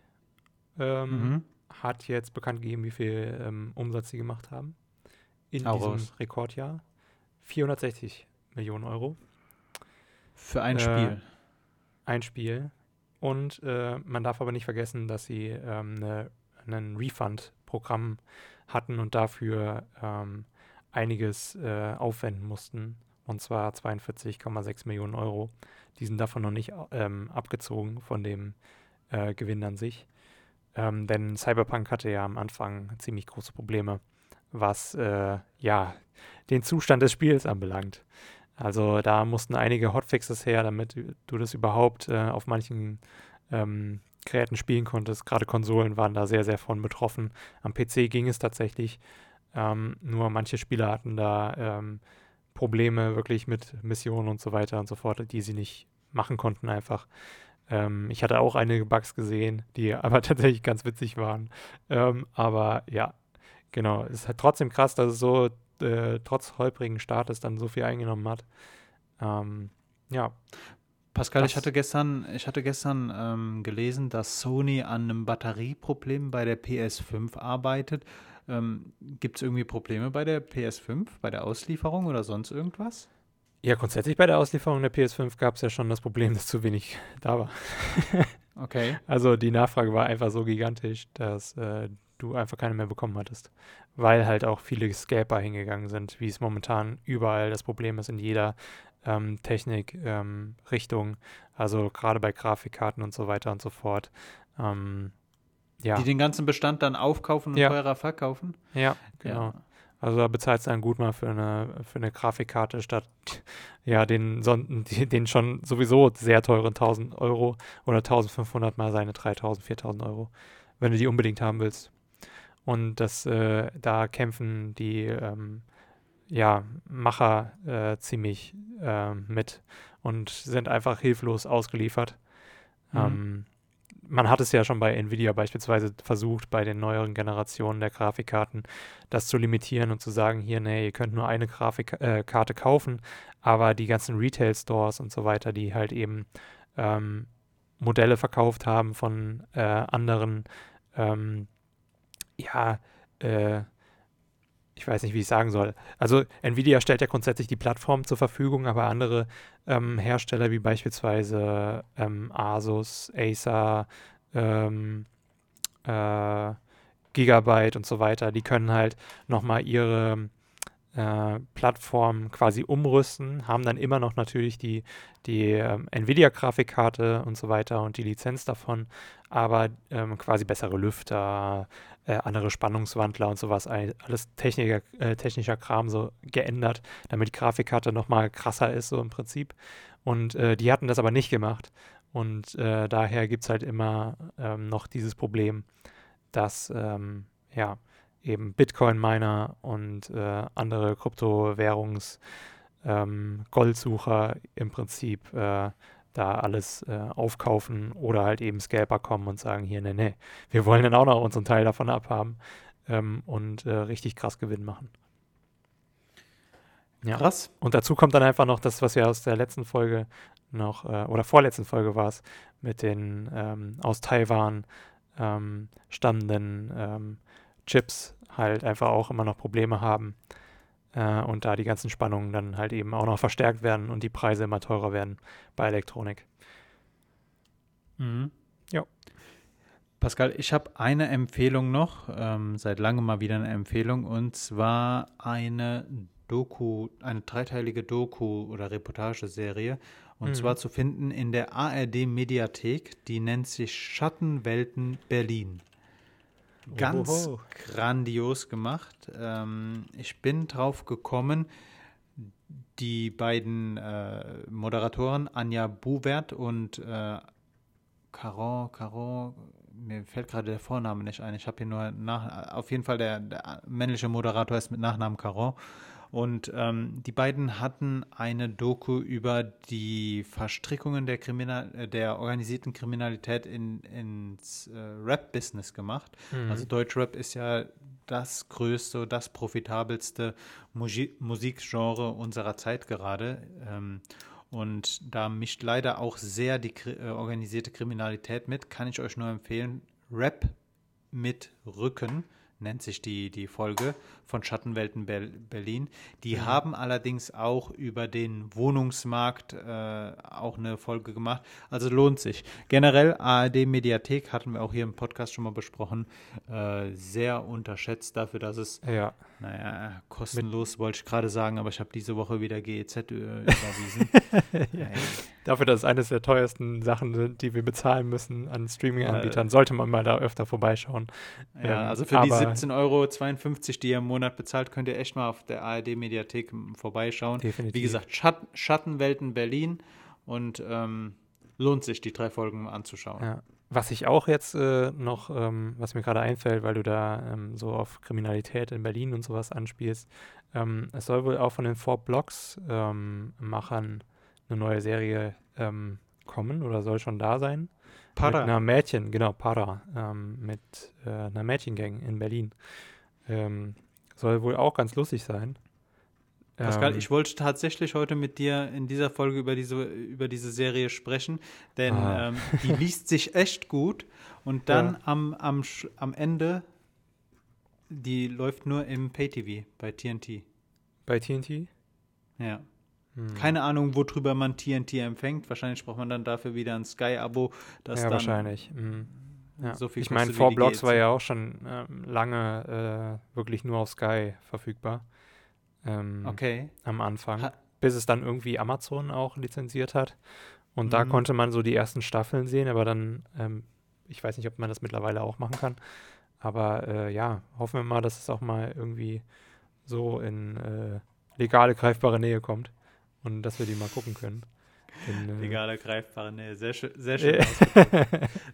Ähm, mhm. Hat jetzt bekannt gegeben, wie viel ähm, Umsatz sie gemacht haben in Auch diesem raus. Rekordjahr. 460 Millionen Euro. Für ein äh, Spiel. Ein Spiel. Und äh, man darf aber nicht vergessen, dass sie ähm, ne, ein Refund-Programm hatten und dafür ähm, einiges äh, aufwenden mussten. Und zwar 42,6 Millionen Euro. Die sind davon noch nicht ähm, abgezogen von dem äh, Gewinn an sich. Ähm, denn Cyberpunk hatte ja am Anfang ziemlich große Probleme was äh, ja den Zustand des Spiels anbelangt. Also da mussten einige Hotfixes her, damit du das überhaupt äh, auf manchen ähm, Geräten spielen konntest. Gerade Konsolen waren da sehr, sehr von betroffen. Am PC ging es tatsächlich. Ähm, nur manche Spieler hatten da ähm, Probleme wirklich mit Missionen und so weiter und so fort, die sie nicht machen konnten einfach. Ähm, ich hatte auch einige Bugs gesehen, die aber tatsächlich ganz witzig waren. Ähm, aber ja, Genau, es ist halt trotzdem krass, dass es so äh, trotz holprigen Startes dann so viel eingenommen hat. Ähm, ja. Pascal, ich hatte gestern, ich hatte gestern ähm, gelesen, dass Sony an einem Batterieproblem bei der PS5 arbeitet. Ähm, Gibt es irgendwie Probleme bei der PS5, bei der Auslieferung oder sonst irgendwas? Ja, grundsätzlich bei der Auslieferung der PS5 gab es ja schon das Problem, dass zu wenig da war. okay. Also die Nachfrage war einfach so gigantisch, dass äh, du einfach keine mehr bekommen hattest. Weil halt auch viele Scalper hingegangen sind, wie es momentan überall das Problem ist in jeder ähm, Technik-Richtung. Ähm, also gerade bei Grafikkarten und so weiter und so fort. Ähm, ja. Die den ganzen Bestand dann aufkaufen und ja. teurer verkaufen? Ja, genau. Ja. Also da bezahlst du dann gut mal für eine, für eine Grafikkarte statt ja den, den schon sowieso sehr teuren 1000 Euro oder 1500 mal seine 3000, 4000 Euro, wenn du die unbedingt haben willst. Und das, äh, da kämpfen die ähm, ja, Macher äh, ziemlich äh, mit und sind einfach hilflos ausgeliefert. Mhm. Ähm, man hat es ja schon bei Nvidia beispielsweise versucht, bei den neueren Generationen der Grafikkarten, das zu limitieren und zu sagen, hier, nee, ihr könnt nur eine Grafikkarte äh, kaufen, aber die ganzen Retail-Stores und so weiter, die halt eben ähm, Modelle verkauft haben von äh, anderen ähm, ja, äh, ich weiß nicht, wie ich sagen soll. Also Nvidia stellt ja grundsätzlich die Plattform zur Verfügung, aber andere ähm, Hersteller wie beispielsweise ähm, Asus, Acer, ähm, äh, Gigabyte und so weiter, die können halt nochmal ihre äh, Plattform quasi umrüsten, haben dann immer noch natürlich die, die ähm, Nvidia-Grafikkarte und so weiter und die Lizenz davon, aber ähm, quasi bessere Lüfter, äh, andere Spannungswandler und sowas, alles Techniker, äh, technischer Kram so geändert, damit die Grafikkarte nochmal krasser ist, so im Prinzip. Und äh, die hatten das aber nicht gemacht. Und äh, daher gibt es halt immer ähm, noch dieses Problem, dass ähm, ja eben Bitcoin-Miner und äh, andere Kryptowährungs- ähm, Goldsucher im Prinzip äh, da alles äh, aufkaufen oder halt eben Scalper kommen und sagen, hier, nee, nee, wir wollen dann auch noch unseren Teil davon abhaben ähm, und äh, richtig krass Gewinn machen. Ja. Krass. Und dazu kommt dann einfach noch das, was wir aus der letzten Folge noch, äh, oder vorletzten Folge war es, mit den ähm, aus Taiwan ähm, stammenden ähm, Chips halt einfach auch immer noch Probleme haben äh, und da die ganzen Spannungen dann halt eben auch noch verstärkt werden und die Preise immer teurer werden bei Elektronik. Mhm. Ja. Pascal, ich habe eine Empfehlung noch, ähm, seit langem mal wieder eine Empfehlung, und zwar eine Doku, eine dreiteilige Doku- oder Reportageserie. Und mhm. zwar zu finden in der ARD-Mediathek. Die nennt sich Schattenwelten Berlin. Ganz Oho. grandios gemacht. Ähm, ich bin drauf gekommen, die beiden äh, Moderatoren, Anja Buwert und äh, Caron, Caron, mir fällt gerade der Vorname nicht ein. Ich habe hier nur nach, auf jeden Fall der, der männliche Moderator ist mit Nachnamen Caron. Und ähm, die beiden hatten eine Doku über die Verstrickungen der, Kriminal äh, der organisierten Kriminalität in, ins äh, Rap-Business gemacht. Mhm. Also Deutschrap ist ja das größte, das profitabelste Musi Musikgenre unserer Zeit gerade. Ähm, und da mischt leider auch sehr die äh, organisierte Kriminalität mit. Kann ich euch nur empfehlen, Rap mit Rücken nennt sich die, die Folge von Schattenwelten Berlin. Die mhm. haben allerdings auch über den Wohnungsmarkt äh, auch eine Folge gemacht. Also lohnt sich. Generell ARD Mediathek hatten wir auch hier im Podcast schon mal besprochen. Äh, sehr unterschätzt dafür, dass es, ja. naja, kostenlos wollte ich gerade sagen, aber ich habe diese Woche wieder GEZ äh, überwiesen. ja. Dafür, dass es eines der teuersten Sachen sind, die wir bezahlen müssen an Streaming-Anbietern, sollte man mal da öfter vorbeischauen. Ja, ähm, also für die 17,52 Euro, die ihr im Monat bezahlt, könnt ihr echt mal auf der ARD-Mediathek vorbeischauen. Definitiv. Wie gesagt, Schat Schattenwelten Berlin und ähm, lohnt sich, die drei Folgen anzuschauen. Ja. Was ich auch jetzt äh, noch, ähm, was mir gerade einfällt, weil du da ähm, so auf Kriminalität in Berlin und sowas anspielst, ähm, es soll wohl auch von den Four Blocks ähm, Machern eine neue Serie ähm, kommen oder soll schon da sein. Para. Mit einer Mädchen, genau, Para, ähm, mit äh, einer Mädchengang in Berlin. Soll wohl auch ganz lustig sein. Pascal, ähm, ich wollte tatsächlich heute mit dir in dieser Folge über diese, über diese Serie sprechen, denn ah. ähm, die liest sich echt gut und dann ja. am, am, am Ende, die läuft nur im Pay-TV bei TNT. Bei TNT? Ja. Hm. Keine Ahnung, worüber man TNT empfängt. Wahrscheinlich braucht man dann dafür wieder ein Sky-Abo. Ja, dann wahrscheinlich. Hm. Ja. So ich meine, Four Blocks war ja auch schon ähm, lange äh, wirklich nur auf Sky verfügbar. Ähm, okay. Am Anfang. Ha bis es dann irgendwie Amazon auch lizenziert hat. Und mhm. da konnte man so die ersten Staffeln sehen, aber dann, ähm, ich weiß nicht, ob man das mittlerweile auch machen kann. Aber äh, ja, hoffen wir mal, dass es auch mal irgendwie so in äh, legale, greifbare Nähe kommt und dass wir die mal gucken können. In, äh, Legale, greifbare Nähe. Sehr, schön, sehr schön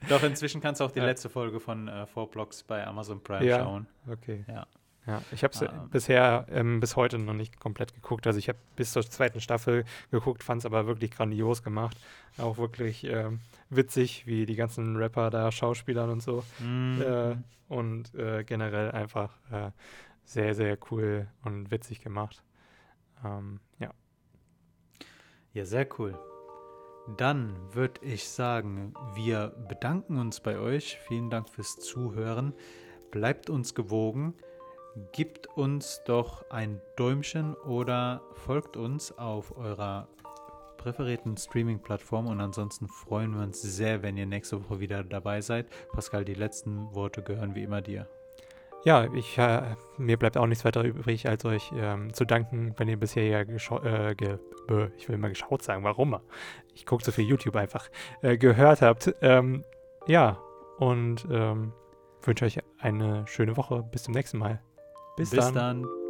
Doch inzwischen kannst du auch die letzte Folge von äh, Four Blocks bei Amazon Prime ja. schauen. Okay. Ja. Ja, ich habe es ah. bisher ähm, bis heute noch nicht komplett geguckt. Also ich habe bis zur zweiten Staffel geguckt, fand es aber wirklich grandios gemacht. Auch wirklich ähm, witzig, wie die ganzen Rapper da Schauspielern und so. Mm. Äh, und äh, generell einfach äh, sehr, sehr cool und witzig gemacht. Ähm, ja. Ja, sehr cool. Dann würde ich sagen, wir bedanken uns bei euch. Vielen Dank fürs Zuhören. Bleibt uns gewogen. Gebt uns doch ein Däumchen oder folgt uns auf eurer präferierten Streaming-Plattform und ansonsten freuen wir uns sehr, wenn ihr nächste Woche wieder dabei seid. Pascal, die letzten Worte gehören wie immer dir. Ja, ich, äh, mir bleibt auch nichts weiter übrig, als euch ähm, zu danken, wenn ihr bisher ja geschaut, äh, ge ich will mal geschaut sagen, warum? Ich gucke so viel YouTube einfach, äh, gehört habt. Ähm, ja, und ähm, wünsche euch eine schöne Woche. Bis zum nächsten Mal. Bis, Bis dann. dann.